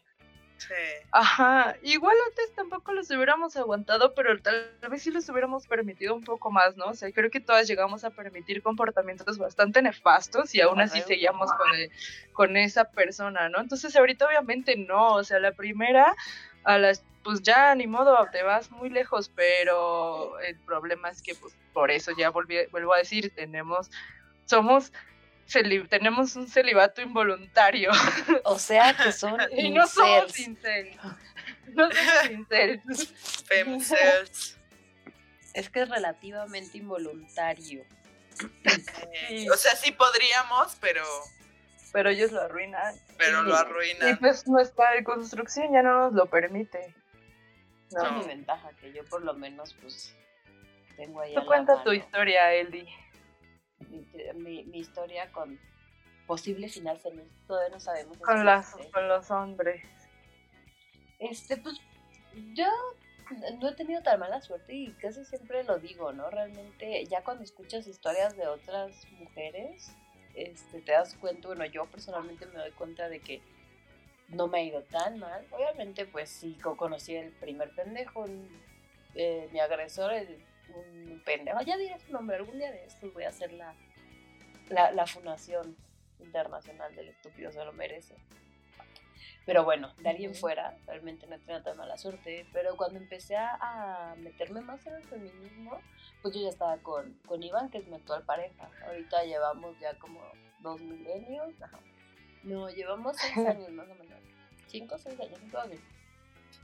Sí. Ajá, igual antes tampoco los hubiéramos aguantado, pero tal vez sí los hubiéramos permitido un poco más, ¿no? O sea, creo que todas llegamos a permitir comportamientos bastante nefastos y aún así seguíamos con, con esa persona, ¿no? Entonces ahorita obviamente no, o sea, la primera, a las, pues ya ni modo, te vas muy lejos, pero el problema es que pues por eso ya vuelvo a decir, tenemos, somos tenemos un celibato involuntario. O sea que son Y no somos incels. No somos incels. Femcels. Es que es relativamente involuntario. O sea, sí podríamos, pero... Pero ellos lo arruinan. Pero lo arruinan. Y pues nuestra construcción ya no nos lo permite. No. Es mi ventaja, que yo por lo menos pues tengo ahí Tú cuenta tu historia, Eldi mi, mi, historia con posible final feliz. Todavía no sabemos. Con, las, con los hombres. Este, pues yo no he tenido tan mala suerte y casi siempre lo digo, ¿no? Realmente, ya cuando escuchas historias de otras mujeres, este, te das cuenta, bueno, yo personalmente me doy cuenta de que no me ha ido tan mal. Obviamente, pues sí, conocí el primer pendejo, eh, mi agresor, el un pendejo. Ya diré su nombre, algún día de estos voy a hacer la, la, Fundación Internacional del Estúpido, se lo merece. Pero bueno, de alguien fuera, realmente no he tenido tan mala suerte. Pero cuando empecé a, meterme más en el feminismo, pues yo ya estaba con, con Iván, que es mi actual pareja. Ahorita llevamos ya como dos milenios. No, llevamos seis años más o menos. Cinco o seis años, entonces.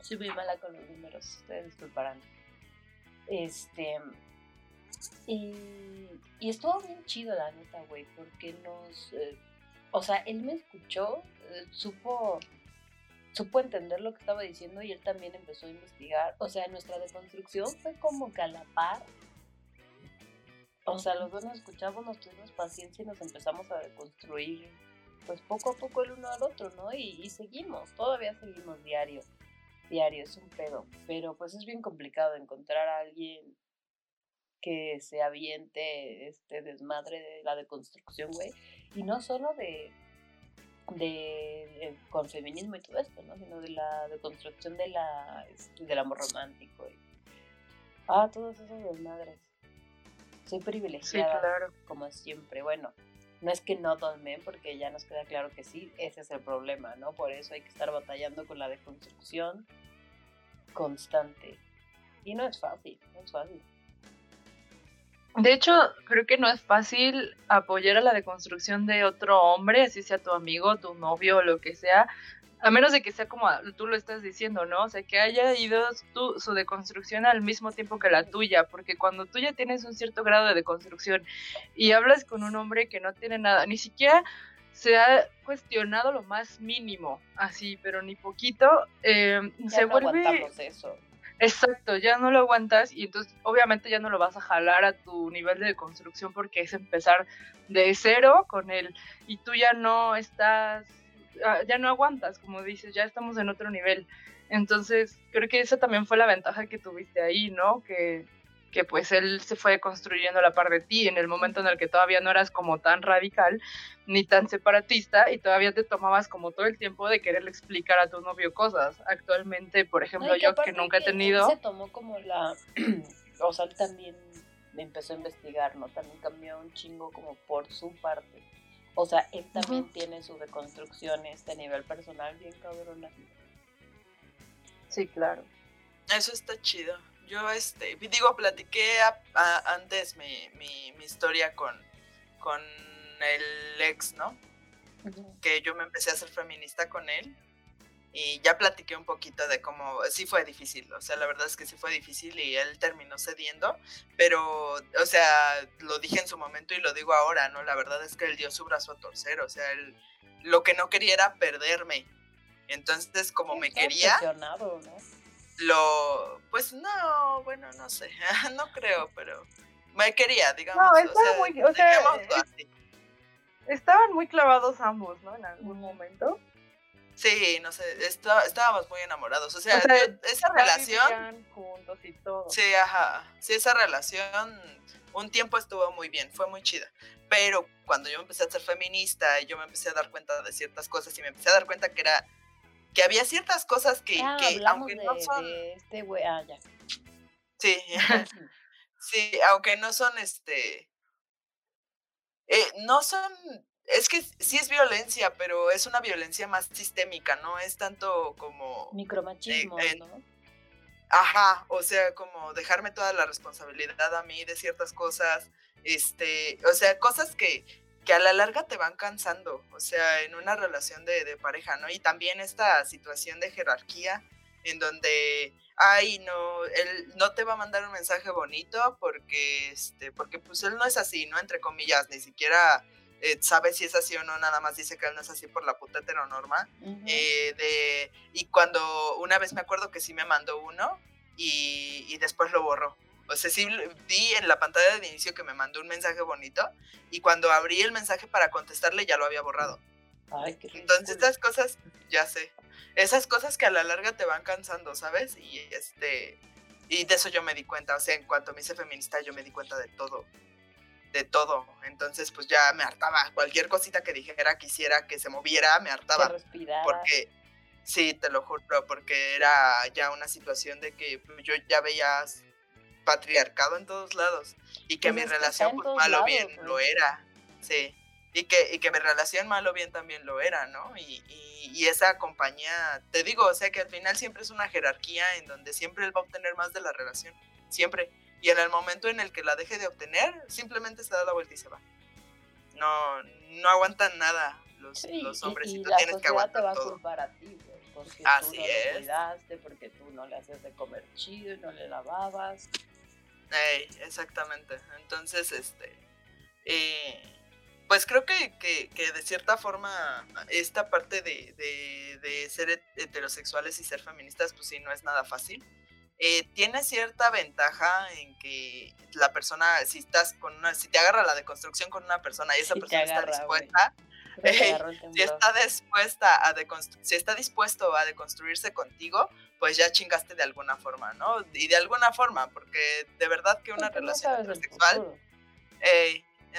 Soy muy mala con los números, ustedes disculparán. Este. Y, y estuvo bien chido, la neta, güey, porque nos. Eh, o sea, él me escuchó, eh, supo. Supo entender lo que estaba diciendo y él también empezó a investigar. O sea, nuestra deconstrucción fue como que a la par. O sea, los dos nos escuchamos, nos tuvimos paciencia y nos empezamos a deconstruir, pues poco a poco el uno al otro, ¿no? Y, y seguimos, todavía seguimos diario diario, es un pedo. Pero pues es bien complicado encontrar a alguien que se aviente este desmadre de la deconstrucción, güey. Y no solo de, de, eh, con feminismo y todo esto, ¿no? Sino de la deconstrucción de la, este, del amor romántico. Y, ah, todos esos desmadres. Soy privilegiada, claro. como siempre. Bueno, no es que no tomen, porque ya nos queda claro que sí, ese es el problema, ¿no? Por eso hay que estar batallando con la deconstrucción constante. Y no es fácil, no es fácil. De hecho, creo que no es fácil apoyar a la deconstrucción de otro hombre, así sea tu amigo, tu novio o lo que sea, a menos de que sea como tú lo estás diciendo, ¿no? O sea, que haya ido su deconstrucción al mismo tiempo que la tuya, porque cuando tú ya tienes un cierto grado de deconstrucción y hablas con un hombre que no tiene nada, ni siquiera se ha cuestionado lo más mínimo, así, pero ni poquito, eh, se vuelve... eso. Exacto, ya no lo aguantas y entonces obviamente ya no lo vas a jalar a tu nivel de construcción porque es empezar de cero con él y tú ya no estás ya no aguantas, como dices, ya estamos en otro nivel. Entonces, creo que esa también fue la ventaja que tuviste ahí, ¿no? Que, que pues él se fue construyendo a la par de ti en el momento en el que todavía no eras como tan radical ni tan separatista y todavía te tomabas como todo el tiempo de quererle explicar a tu novio cosas. Actualmente, por ejemplo, yo que nunca he tenido... Se tomó como la... o sea, también empezó a investigar, ¿no? También cambió un chingo como por su parte. O sea, él también tiene su deconstrucción este nivel personal bien cabrona. Sí, claro. Eso está chido. Yo, este, digo, platiqué antes mi, mi, mi, historia con, con el ex, ¿no? Que yo me empecé a ser feminista con él y ya platiqué un poquito de cómo sí fue difícil, o sea, la verdad es que sí fue difícil y él terminó cediendo, pero, o sea, lo dije en su momento y lo digo ahora, ¿no? La verdad es que él dio su brazo a torcer, o sea, él lo que no quería era perderme. Entonces, como me quería... ¿no? Lo, pues no, bueno, no sé, no creo, pero me quería, digamos. No, estaba muy, o sea, estaban muy clavados ambos, ¿no? En algún momento. Sí, no sé, está- estábamos muy enamorados. O sea, O sea, yo- esa relación, juntos y todo. sí, ajá, sí, esa relación un tiempo estuvo muy bien, fue muy chida. Pero cuando yo empecé a ser feminista y yo me empecé a dar cuenta de ciertas cosas y me empecé a dar cuenta que era que había ciertas cosas que, Ah, que aunque de, no son, de este güey. Ah, ya. sí, sí, aunque no son este, eh, no son, es que sí es violencia, pero es una violencia más sistémica, no es tanto como Micromachismo, eh, ¿no? Ajá, o sea, como dejarme toda la responsabilidad a mí de ciertas cosas, este, o sea, cosas que, que a la larga te van cansando, o sea, en una relación de, de pareja, ¿no? Y también esta situación de jerarquía en donde, ay, no, él no te va a mandar un mensaje bonito porque, este, porque pues él no es así, ¿no? Entre comillas, ni siquiera eh, sabe si es así o no, nada más dice que él no es así por la puta heteronorma. Ujú. Eh, de, y cuando una vez me acuerdo que sí me mandó uno y, y después lo borró. O sea, sí vi en la pantalla de inicio que me mandó un mensaje bonito y cuando abrí el mensaje para contestarle ya lo había borrado. Ay, qué Entonces estas cosas, ya sé, esas cosas que a la larga te van cansando, ¿sabes? Y este, y de eso yo me di cuenta, o sea, en cuanto me hice feminista yo me di cuenta de todo, de todo. Entonces pues ya me hartaba, cualquier cosita que dijera, quisiera que se moviera, me hartaba. Porque sí, te lo juro, porque era ya una situación de que pues, yo ya veía patriarcado en todos lados y que Pues mi relación pues mal o bien lo era, sí, y que, y que mi relación mal o bien también lo era, ¿no? Y, y, y esa compañía, te digo, o sea que al final siempre es una jerarquía en donde siempre él va a obtener más de la relación, siempre, y en el momento en el que la deje de obtener, simplemente se da la vuelta y se va. No, no aguantan nada los, Sí, los hombres y, y, tú la tienes que sociedad te va aguantar a todo. culpar a ti, güey, porque Así tú no es. lo cuidaste, porque tú no le hacías de comer chido y no le lavabas. Exactamente. Entonces, este, eh, pues creo que, que, que de cierta forma esta parte de, de, de ser het- heterosexuales y ser feministas, pues sí, no es nada fácil. Eh, tiene cierta ventaja en que la persona, si estás con una, si te agarra la deconstrucción con una persona y esa persona agarra, está dispuesta, si está dispuesta a si está dispuesto a deconstruirse contigo, pues ya chingaste de alguna forma, ¿no? Y de alguna forma, porque de verdad que una no relación el heterosexual,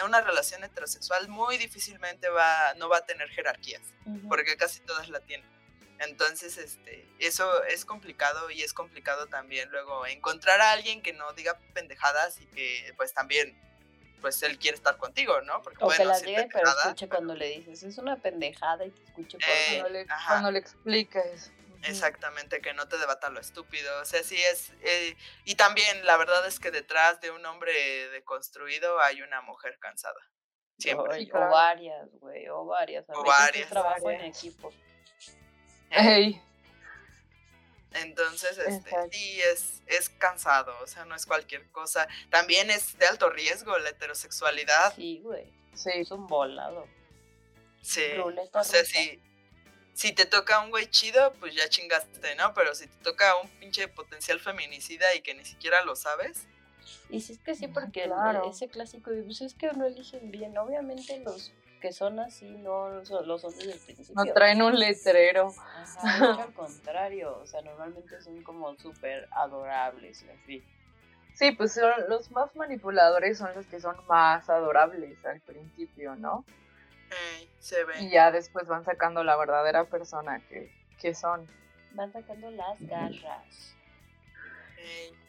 una relación heterosexual muy difícilmente va, no va a tener jerarquías, porque casi todas la tienen. Entonces, este, eso es complicado y es complicado también luego encontrar a alguien que no diga pendejadas y que pues también, pues él quiere estar contigo, ¿no? Porque O que las diga, pero escuche cuando le dices, es una pendejada y te escuche Eh. Cuando le, cuando le explicas. Exactamente, que no te debata lo estúpido. O sea, sí es. eh, y también la verdad es que detrás de un hombre deconstruido hay una mujer cansada. Siempre. Claro. O varias, güey, o varias. A O varias. trabajo en Varias. equipo. Ey, Entonces, este, Exacto. sí es, es cansado. O sea, no es cualquier cosa. También es de alto riesgo la heterosexualidad. Sí, güey. sí. Es un volado. Sí. Ruleta O sea, si, si te toca un güey chido, pues ya chingaste, ¿no? Pero si te toca un pinche potencial feminicida y que ni siquiera lo sabes. Y si es que sí, porque el- ese clásico, de, pues es que no eligen bien. Obviamente los que son así no son los hombres del principio. Nos traen un letrero. Ajá, hecho, al contrario. O sea, normalmente son como súper adorables y así. Sí, pues son, los más manipuladores son los que son más adorables al principio, ¿no? Se ve. Y ya después van sacando la verdadera persona que, que son. Van sacando las garras. Ey.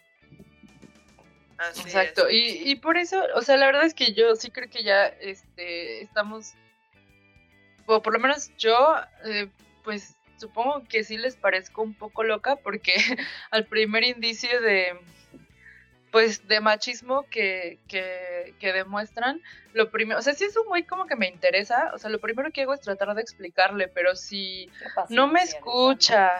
Así Exacto, es. y, y por eso, o sea, la verdad es que yo sí creo que ya este, estamos, o por lo menos yo, eh, pues supongo que sí les parezco un poco loca porque al primer indicio de, pues, de machismo que, que, que demuestran, lo primero, o sea, sí es un güey como que me interesa, o sea, lo primero que hago es tratar de explicarle, pero si no me escucha.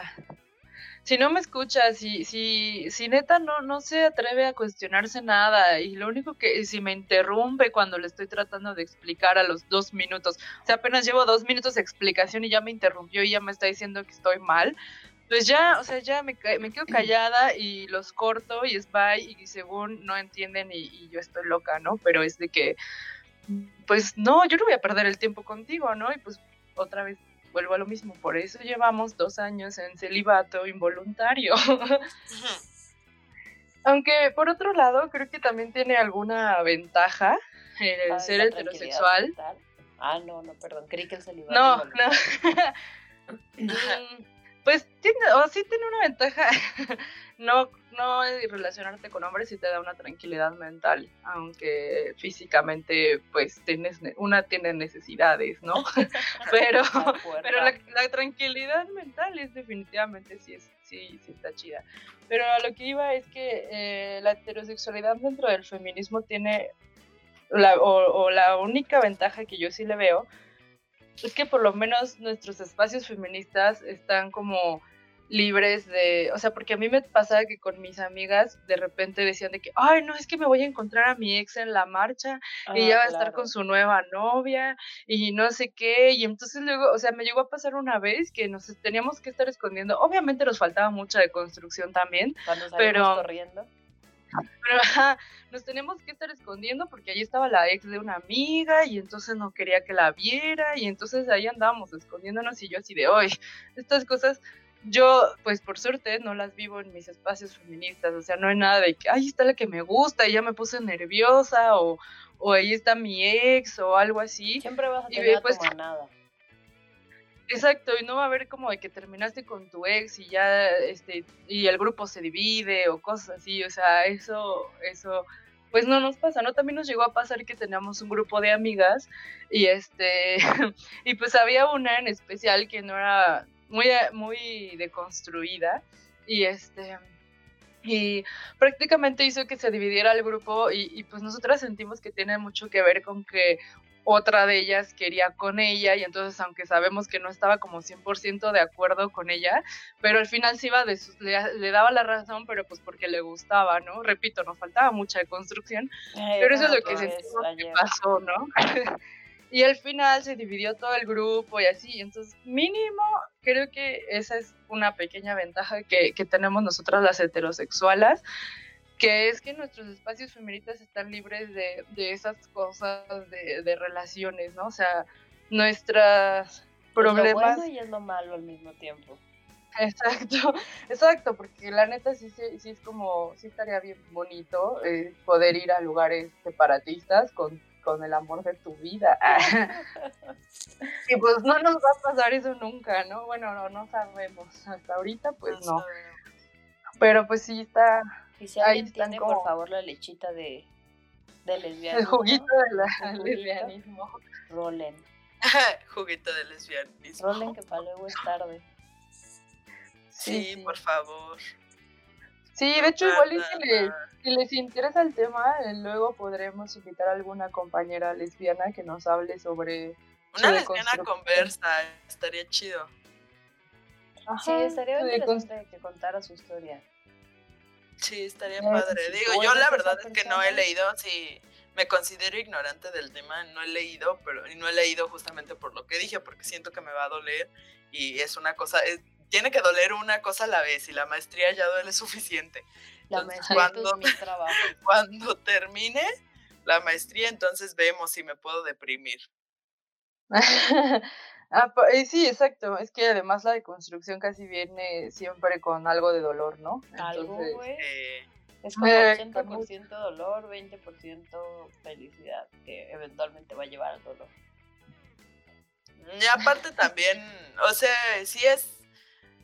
Si no me escucha, si, si, si neta no, no se atreve a cuestionarse nada y lo único que, si me interrumpe cuando le estoy tratando de explicar a los dos minutos, o sea, apenas llevo dos minutos de explicación y ya me interrumpió y ya me está diciendo que estoy mal, pues ya, o sea, ya me, me quedo callada y los corto y es bye y según no entienden y, y yo estoy loca, ¿no? Pero es de que, pues no, yo no voy a perder el tiempo contigo, ¿no? Y pues otra vez vuelvo a lo mismo, por eso llevamos dos años en celibato involuntario. Aunque por otro lado, creo que también tiene alguna ventaja el ser heterosexual. Ah, no, no, perdón, creí que el celibato. No, no. Mm, pues tiene, o sí tiene una ventaja. no, no relacionarte con hombres sí te da una tranquilidad mental, aunque físicamente, pues tienes, ne- una tiene necesidades, ¿no? pero, pero la, la tranquilidad mental es definitivamente sí, es, sí, sí está chida. Pero a lo que iba es que eh, la heterosexualidad dentro del feminismo tiene, la, o, o la única ventaja que yo sí le veo, es que por lo menos nuestros espacios feministas están como libres de, o sea, porque a mí me pasaba que con mis amigas de repente decían de que, ay, no, es que me voy a encontrar a mi ex en la marcha y Ah, ella va a estar con su nueva novia y no sé qué, y entonces luego, o sea, me llegó a pasar una vez que nos teníamos que estar escondiendo, obviamente nos faltaba mucha de construcción también, Cuando pero- corriendo. pero ajá, nos teníamos que estar escondiendo porque allí estaba la ex de una amiga y entonces no quería que la viera y entonces ahí andábamos escondiéndonos y yo así de hoy, estas cosas yo pues por suerte no las vivo en mis espacios feministas, o sea, no hay nada de que, ahí está la que me gusta y ya me puse nerviosa o, o ahí está mi ex o algo así. Siempre vas a tener tu pues- manada. Exacto, y no va a haber como de que terminaste con tu ex y ya este y el grupo se divide o cosas así, o sea, eso eso pues no nos pasa, ¿no? También nos llegó a pasar que teníamos un grupo de amigas y este y pues había una en especial que no era muy muy deconstruida y este y prácticamente hizo que se dividiera el grupo y, y pues nosotras sentimos que tiene mucho que ver con que otra de ellas quería con ella y entonces aunque sabemos que no estaba como 100% de acuerdo con ella, pero al final sí iba de le, le daba la razón, pero pues porque le gustaba, ¿no? Repito, nos faltaba mucha construcción, pero eso es lo que sentimos que pasó, ¿no? y al final se dividió todo el grupo y así, entonces mínimo creo que esa es una pequeña ventaja que, que tenemos nosotras las heterosexuales, que es que nuestros espacios feministas están libres de, de esas cosas de, de relaciones, ¿no? O sea, nuestras Es lo problemas... bueno y es lo malo al mismo tiempo. Exacto, exacto, porque la neta sí, sí, sí es como, sí estaría bien bonito eh, poder ir a lugares separatistas con, con el amor de tu vida. y pues no nos va a pasar eso nunca, ¿no? Bueno, no, no sabemos. Hasta ahorita, pues no. Pero pues sí está Y si Ahí alguien están tiene, como- por favor, la lechita de, de lesbianismo, el juguito de la lesbianismo. rolen. Juguito de lesbianismo. Rolen que para luego es tarde. Sí, Sí, sí. por favor. Sí, de hecho, igual es que Ah, les, si les interesa el tema, eh, luego podremos invitar a alguna compañera lesbiana que nos hable sobre... Una lesbiana conversa, estaría chido. Sí, estaría interesante que contara su historia. Sí, estaría Eh, padre. sí, Digo, yo la verdad es que no he leído, sí, me considero ignorante del tema, no he leído, pero y no he leído justamente por lo que dije, porque siento que me va a doler y es una cosa, es- tiene que doler una cosa a la vez y la maestría ya duele suficiente. La Entonces, maestría es cuando- mi trabajo. Cuando termine la maestría, entonces vemos si me puedo deprimir. Ah, eh, sí, exacto. Es que además la deconstrucción casi viene siempre con algo de dolor, ¿no? Algo, Entonces, güey. Eh, Es como eh, 80% dolor, 20% felicidad, que eventualmente va a llevar al dolor. y aparte también, o sea, sí es,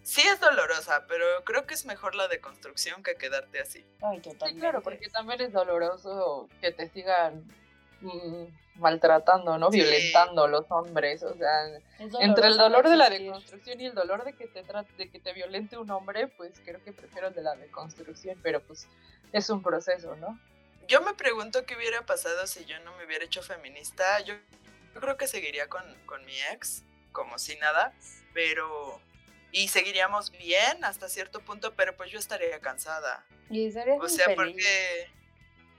sí es dolorosa, pero creo que es mejor la deconstrucción que quedarte así. Ay, sí, totalmente. claro, porque también es doloroso que te sigan mm, maltratando, ¿no? Sí. Violentando los hombres, o sea, entre el dolor de la deconstrucción y el dolor de que te tra- de que te violente un hombre, pues creo que prefiero el de la deconstrucción, pero pues es un proceso, ¿no? Yo me pregunto qué hubiera pasado si yo no me hubiera hecho feminista. Yo, yo creo que seguiría con, con mi ex, como si nada, pero... Y seguiríamos bien hasta cierto punto, pero pues yo estaría cansada. Y serías O sea, porque...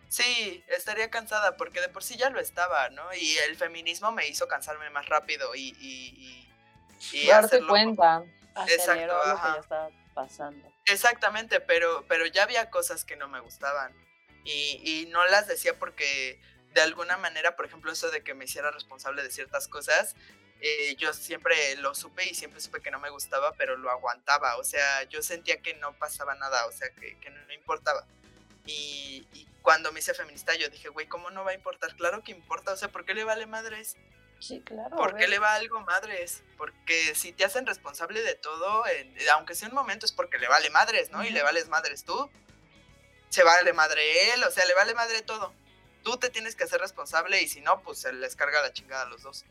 Sí, estaría cansada porque de por sí ya lo estaba, ¿no? Y el feminismo me hizo cansarme más rápido y... y, y, y Darte hacerlo- cuenta. Aceleró exacto, lo que ajá. ya estaba pasando. Exactamente, pero, pero ya había cosas que no me gustaban. Y, y no las decía porque de alguna manera, por ejemplo, eso de que me hiciera responsable de ciertas cosas, eh, yo siempre lo supe y siempre supe que no me gustaba, pero lo aguantaba, o sea, yo sentía que no pasaba nada, o sea, que, que no importaba. Y, y, cuando me hice feminista yo dije, güey, ¿cómo no va a importar? Claro que importa, o sea, ¿por qué le vale madres? Sí, claro. ¿Por qué le va algo madres? Porque si te hacen responsable de todo, aunque sea un momento, es porque le vale madres, ¿no? Y le vales madres tú. Se vale madre él, o sea, le vale madre todo. Tú te tienes que hacer responsable y si no, pues se les carga la chingada a los dos.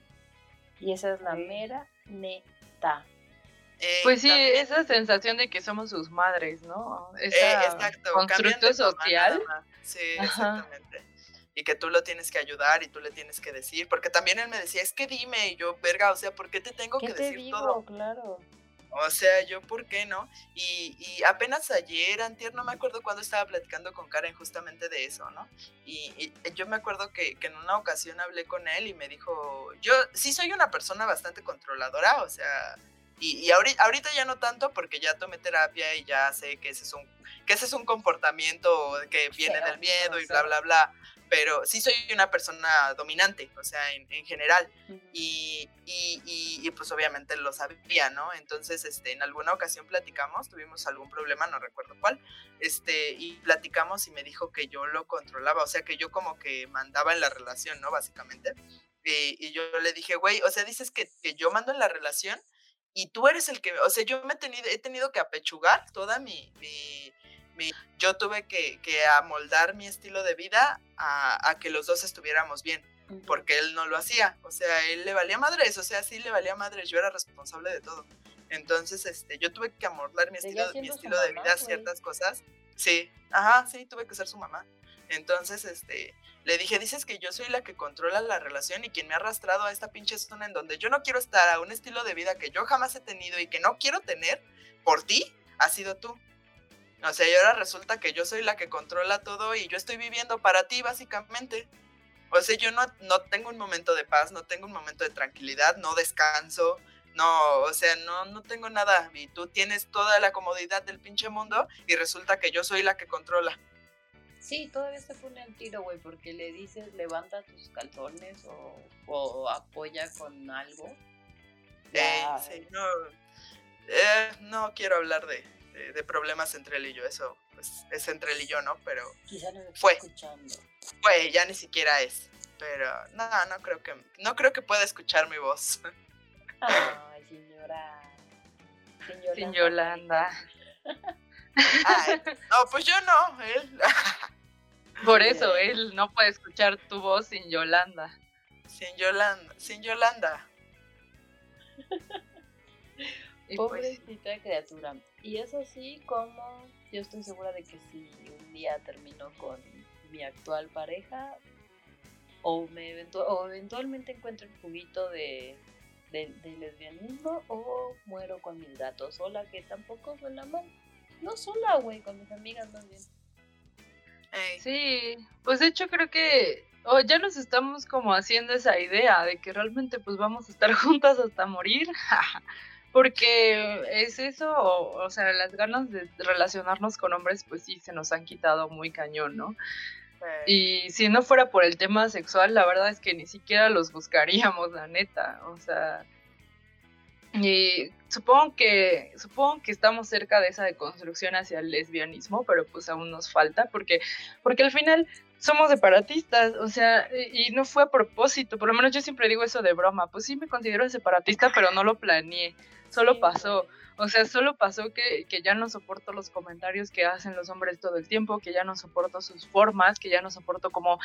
Y esa es la mera neta. Eh, pues sí, esa sensación de que somos sus madres, ¿no? Eh, exacto, constructo social. Sí, exactamente y que tú lo tienes que ayudar y tú le tienes que decir, porque también él me decía, es que dime, y yo, verga, o sea, ¿por qué te tengo que decir digo? todo? Claro. O sea, yo, ¿por qué no? Y, y, apenas ayer, antier, no me acuerdo cuando estaba platicando con Karen justamente de eso, ¿no? Y, yo me acuerdo que, que, en una ocasión hablé con él y me dijo, yo sí soy una persona bastante controladora, o sea, y, ahorita, ahorita, ya no tanto porque ya tomé terapia y ya sé que ese es un, que ese es un comportamiento que viene del miedo y bla, bla, bla pero sí soy una persona dominante, o sea, en, general. y, y, y, pues obviamente lo sabía, ¿no? Entonces, este, en alguna ocasión platicamos, tuvimos algún problema, no recuerdo cuál, este, y platicamos y me dijo que yo lo controlaba, o sea, que yo como que mandaba en la relación, ¿no? Básicamente. Y, yo le dije, güey, o sea, dices que, que yo mando en la relación y tú eres el que, o sea, yo me he tenido, he tenido que apechugar toda mi, mi yo tuve que, amoldar mi estilo de vida a, que los dos estuviéramos bien, porque él no lo hacía, o sea, él le valía madres, o sea, sí le valía madres, yo era responsable de todo. Entonces, este, yo tuve que amoldar mi estilo, mi estilo de vida a ciertas cosas. Sí, ajá, sí, tuve que ser su mamá. Entonces, este, le dije, dices que yo soy la que controla la relación y quien me ha arrastrado a esta pinche zona en donde yo no quiero estar, a un estilo de vida que yo jamás he tenido y que no quiero tener por ti, ha sido tú. O sea, y ahora resulta que yo soy la que controla todo y yo estoy viviendo para ti, básicamente. O sea, yo no, no tengo un momento de paz, no tengo un momento de tranquilidad, no descanso, no, o sea, no, no tengo nada. Y tú tienes toda la comodidad del pinche mundo y resulta que yo soy la que controla. Sí, todavía se pone al tiro, güey, porque le dices levanta tus calzones o, o apoya con algo. Eh, sí, no, eh, no quiero hablar de, de, problemas entre él y yo. Eso pues, es entre él y yo, ¿no? Pero Quizá no fue. Escuchando. Fue, ya ni siquiera es. Pero no, no creo que no creo que pueda escuchar mi voz. Ay, señora. Sin Yolanda. no, pues yo no, él. Por eso, él no puede escuchar tu voz sin Yolanda. Sin Yolanda, sin Yolanda. Pues Pobrecita criatura. Y es así como yo estoy segura de que si un día termino con mi actual pareja o, me o eventualmente encuentro el juguito de, de, lesbianismo o muero con mis gatos sola, que tampoco suena mal. No sola, güey, con mis amigas más bien. Sí, pues de hecho creo que oh, ya nos estamos como haciendo esa idea de que realmente pues vamos a estar juntas hasta morir. Porque es eso, o, sea, las ganas de relacionarnos con hombres, pues sí, se nos han quitado muy cañón, ¿no? Y si no fuera por el tema sexual, la verdad es que ni siquiera los buscaríamos, la neta. O sea, y supongo que, supongo que estamos cerca de esa deconstrucción hacia el lesbianismo, pero pues aún nos falta, porque, porque al final somos separatistas, o sea, y no fue a propósito, por lo menos yo siempre digo eso de broma, pues sí me considero separatista, pero no lo planeé solo pasó. O sea, solo pasó que, que, ya no soporto los comentarios que hacen los hombres todo el tiempo, que ya no soporto sus formas, que ya no soporto como,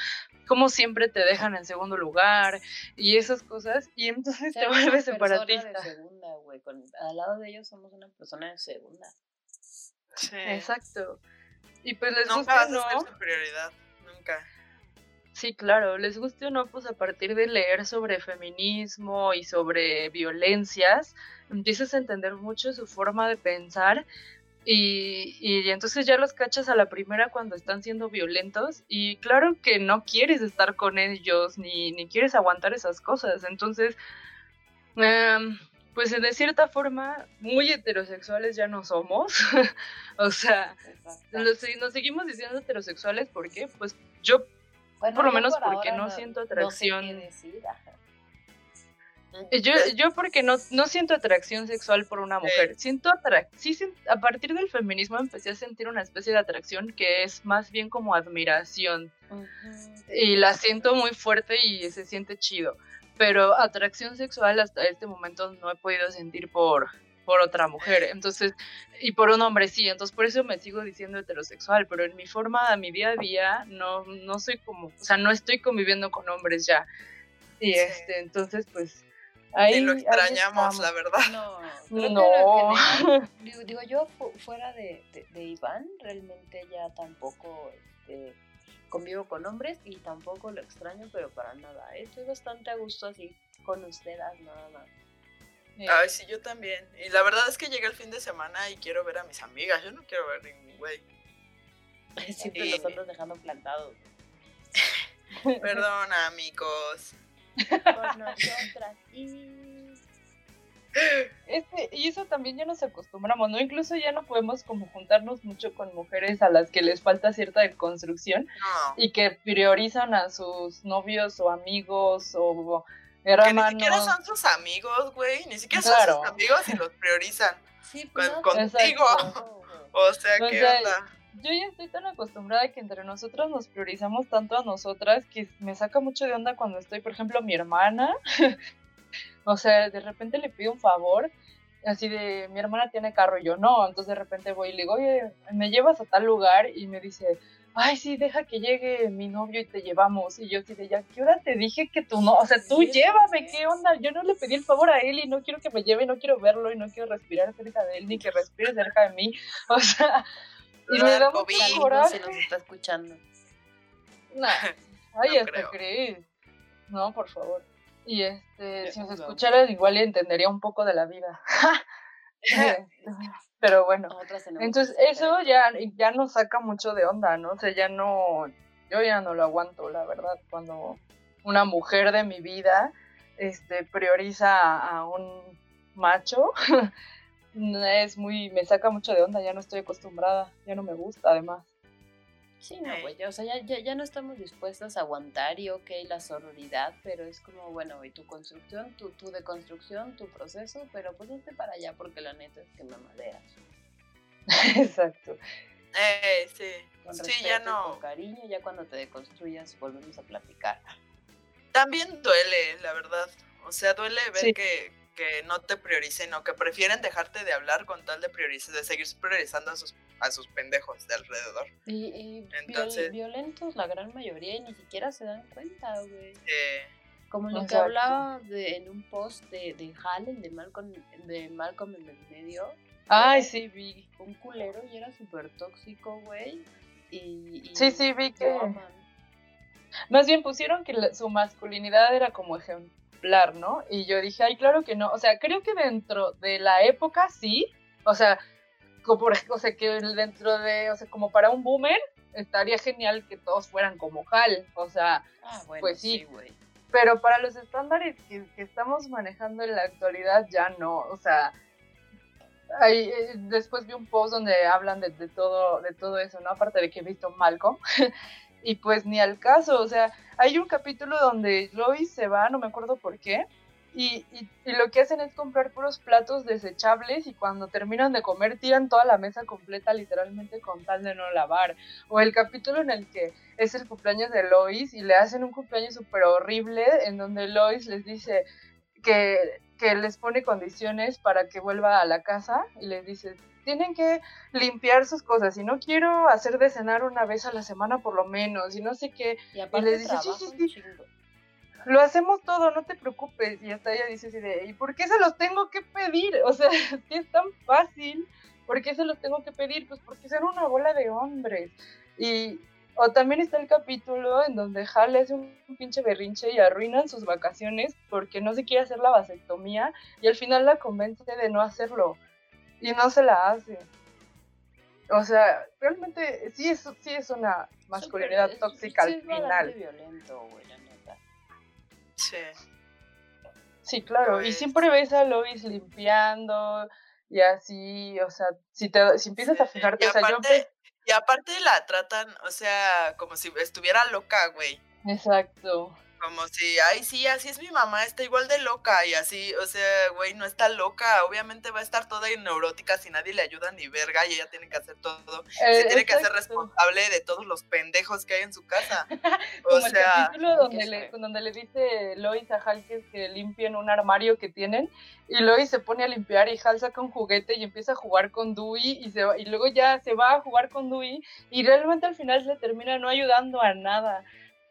como siempre te dejan en segundo lugar y esas cosas. Y entonces te vuelves separatista. De segunda, güey. al lado de ellos somos una persona de segunda. Sí. Exacto. Y pues les nunca gusta, nunca. Sí, claro, les guste o no, pues a partir de leer sobre feminismo y sobre violencias, empiezas a entender mucho su forma de pensar y, y, entonces ya los cachas a la primera cuando están siendo violentos y claro que no quieres estar con ellos ni, ni quieres aguantar esas cosas. Entonces, em, pues de cierta forma, muy heterosexuales ya no somos. o sea, nos, seguimos diciendo heterosexuales porque pues yo por lo menos porque no, siento atracción. Eh, Yo, yo porque no, no siento atracción sexual por una mujer, siento atrac sí, a partir del feminismo empecé a sentir una especie de atracción que es más bien como admiración. Y la siento muy fuerte y se siente chido, pero atracción sexual hasta este momento no he podido sentir por, por otra mujer, entonces, y por un hombre sí, entonces por eso me sigo diciendo heterosexual, pero en mi forma, en mi día a día, no, no soy como, o sea, no estoy conviviendo con hombres ya, y Sí. este, entonces pues... Ahí, y lo extrañamos, la verdad. No, No. general, digo, digo, yo fu- fuera de, de, de Iván, realmente ya tampoco este, convivo con hombres y tampoco lo extraño, pero para nada. Estoy bastante a gusto así con ustedes, nada más. Ay, sí, yo también. Y la verdad es que llega el fin de semana y quiero ver a mis amigas. Yo no quiero ver ningún güey. Siempre Sí. los andas dejando plantados. Perdona, amigos. Por nosotras. Y... Este, y eso también ya nos acostumbramos, ¿no? Incluso ya no podemos como juntarnos mucho con mujeres a las que les falta cierta deconstrucción No. y que priorizan a sus novios o amigos o Que ni siquiera son sus amigos, güey. Ni siquiera Claro. son sus amigos y los priorizan. Sí, pues, contigo. Exacto. O sea, ¿qué sea, onda? Yo ya estoy tan acostumbrada que entre nosotras nos priorizamos tanto a nosotras que me saca mucho de onda cuando estoy, por ejemplo, mi hermana. o sea, de repente le pido un favor, así de mi hermana tiene carro y yo no. Entonces de repente voy y le digo, oye, me llevas a tal lugar y me dice, ay, sí, deja que llegue mi novio y te llevamos. Y yo así de, ya, ¿qué hora te dije que tú no? O sea, tú Sí, llévame, sí. ¿qué onda? Yo no le pedí el favor a él y no quiero que me lleve, no quiero verlo y no quiero respirar cerca de él ni que respire cerca de mí. O sea, y me da mucho COVID. Saludos coraje. si nos está escuchando. Nah, Ay, No hasta crees. No, por favor. Y este, Ya, si nos no. escuchara, igual entendería un poco de la vida. Pero bueno. Entonces, eso ya, ya nos saca mucho de onda, ¿no? O sea, ya no. Yo ya no lo aguanto, la verdad. Cuando una mujer de mi vida este, prioriza a, a un macho, es muy. Me saca mucho de onda, ya no estoy acostumbrada, ya no me gusta, además. Sí, no, Ey. güey, ya, o sea, ya, ya, ya no estamos dispuestas a aguantar y ok, la sororidad, pero es como, bueno, y tu construcción, tu, tu deconstrucción, tu proceso, pero pues hazte para allá porque la neta es que me maderas. Exacto. Eh, sí. Con Sí, respeto ya no. con cariño, ya cuando te deconstruyas volvemos a platicar. También duele, la verdad. O sea, duele ver Sí. que, que no te prioricen o que prefieren dejarte de hablar con tal de priorizar, de seguir priorizando a sus, a sus pendejos de alrededor. Y, y viol- Entonces- violentos la gran mayoría y ni siquiera se dan cuenta, güey. Eh, Como lo que hablaba de, en un post de, de Hallen, de Malcolm, de Malcolm en el medio. Ay, sí, vi. Un culero y era súper tóxico, güey. Y, y Sí, sí, vi que-. Más bien pusieron que la- su masculinidad era como ejemplar, ¿no? Y yo dije, ay, claro que no. O sea, creo que dentro de la época sí. O sea, como por, o sea, que dentro de, o sea, como para un boomer, estaría genial que todos fueran como Hal. O sea, Ah, bueno, Pues sí. pero para los estándares que, que estamos manejando en la actualidad ya no. O sea, hay, eh, después vi un post donde hablan de, de todo, de todo eso, ¿no? Aparte de que he visto Malcolm. y pues ni al caso, o sea, hay un capítulo donde Lois se va, no me acuerdo por qué, y, y- y lo que hacen es comprar puros platos desechables y cuando terminan de comer tiran toda la mesa completa literalmente con tal de no lavar. O el capítulo en el que es el cumpleaños de Lois y le hacen un cumpleaños súper horrible en donde Lois les dice que, que les pone condiciones para que vuelva a la casa y les dice, tienen que limpiar sus cosas y no quiero hacer de cenar una vez a la semana por lo menos y no sé qué, Y aparte les dice, sí, sí, sí. lo hacemos todo, no te preocupes. Y hasta ella dice así de, ¿y por qué se los tengo que pedir? O sea, si es tan fácil, ¿por qué se los tengo que pedir? Pues porque son una bola de hombres. Y, o también está el capítulo en donde Hal hace un pinche berrinche y arruinan sus vacaciones porque no se quiere hacer la vasectomía y al final la convence de no hacerlo y no se la hace. O sea, realmente sí es, sí es una masculinidad tóxica al es bastante final. violento, güey, la neta. sí. Sí, claro. Y Pues- siempre ves a Lois limpiando y así, o sea, si te si empiezas a fijarte, y o sea, yo aparte, y aparte la tratan, o sea, como si estuviera loca, güey. exacto. Como si, ay, sí, así es mi mamá, está igual de loca y así, o sea, güey, no está loca, obviamente va a estar toda neurótica si nadie le ayuda ni verga y ella tiene que hacer todo, se tiene que hacer responsable de todos los pendejos que hay en su casa. O Como el sea, capítulo donde le, donde le dice Lois a Hal que, que limpien un armario que tienen y Lois se pone a limpiar y Hal saca un juguete y empieza a jugar con Dewey y, se y luego ya se va a jugar con Dewey y realmente al final le termina no ayudando a nada.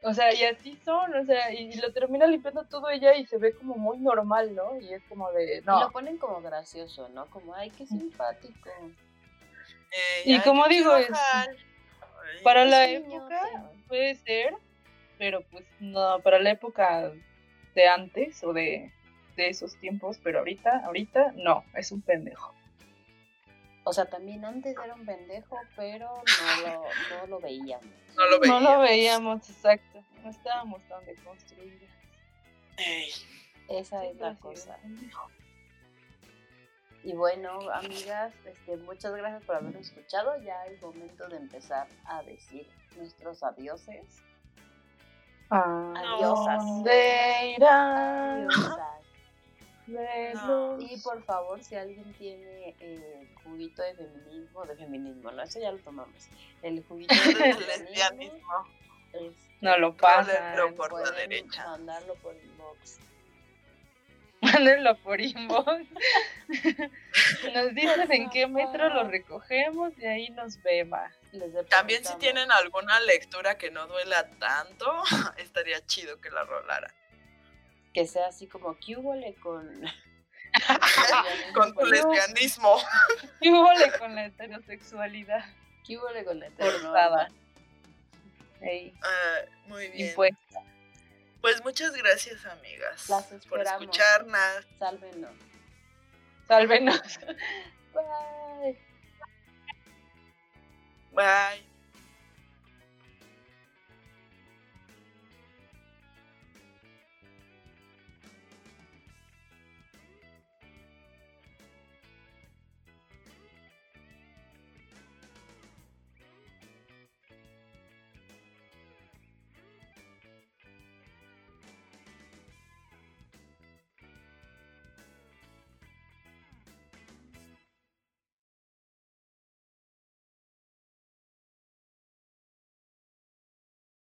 O sea, y así son, o sea, y, lo termina limpiando todo ella y se ve como muy normal, ¿no? Y es como de, Y lo no. ponen como gracioso, ¿no? Como, ay, qué simpático. eh, Y como digo, es-. Ay, Para la Sí, no, época puede ser, pero pues no, para la época de antes o de, de esos tiempos, pero ahorita, ahorita no, es un pendejo. O sea, también antes era un pendejo, pero no lo, no lo veíamos. no lo No veía. lo veíamos, exacto. No estábamos tan deconstruidas. Ey, Esa es la cosa. Y bueno, amigas, este, muchas gracias por habernos escuchado. Ya es momento de empezar a decir nuestros adioses. Adiosas. ¿Dónde irán? Adiosas. No. Y por favor, si alguien tiene eh, juguito de feminismo, de feminismo, no, eso ya lo tomamos. El juguito de el lesbianismo, este, No lo pasan. por la derecha. mandarlo por inbox. Mándenlo por inbox. Nos dicen en qué metro lo recogemos y ahí nos. Les También si tienen alguna lectura que no duela tanto, estaría chido que la rolara. Que sea así como que hubo con Con tu lesbianismo. ¿Qué hubo con la heterosexualidad ¿Qué hubo con la forzada? Ey, Ah, muy bien. impuesta. Pues muchas gracias, amigas, Las por escucharnos. Sálvenos. Sálvenos. Bye. Bye.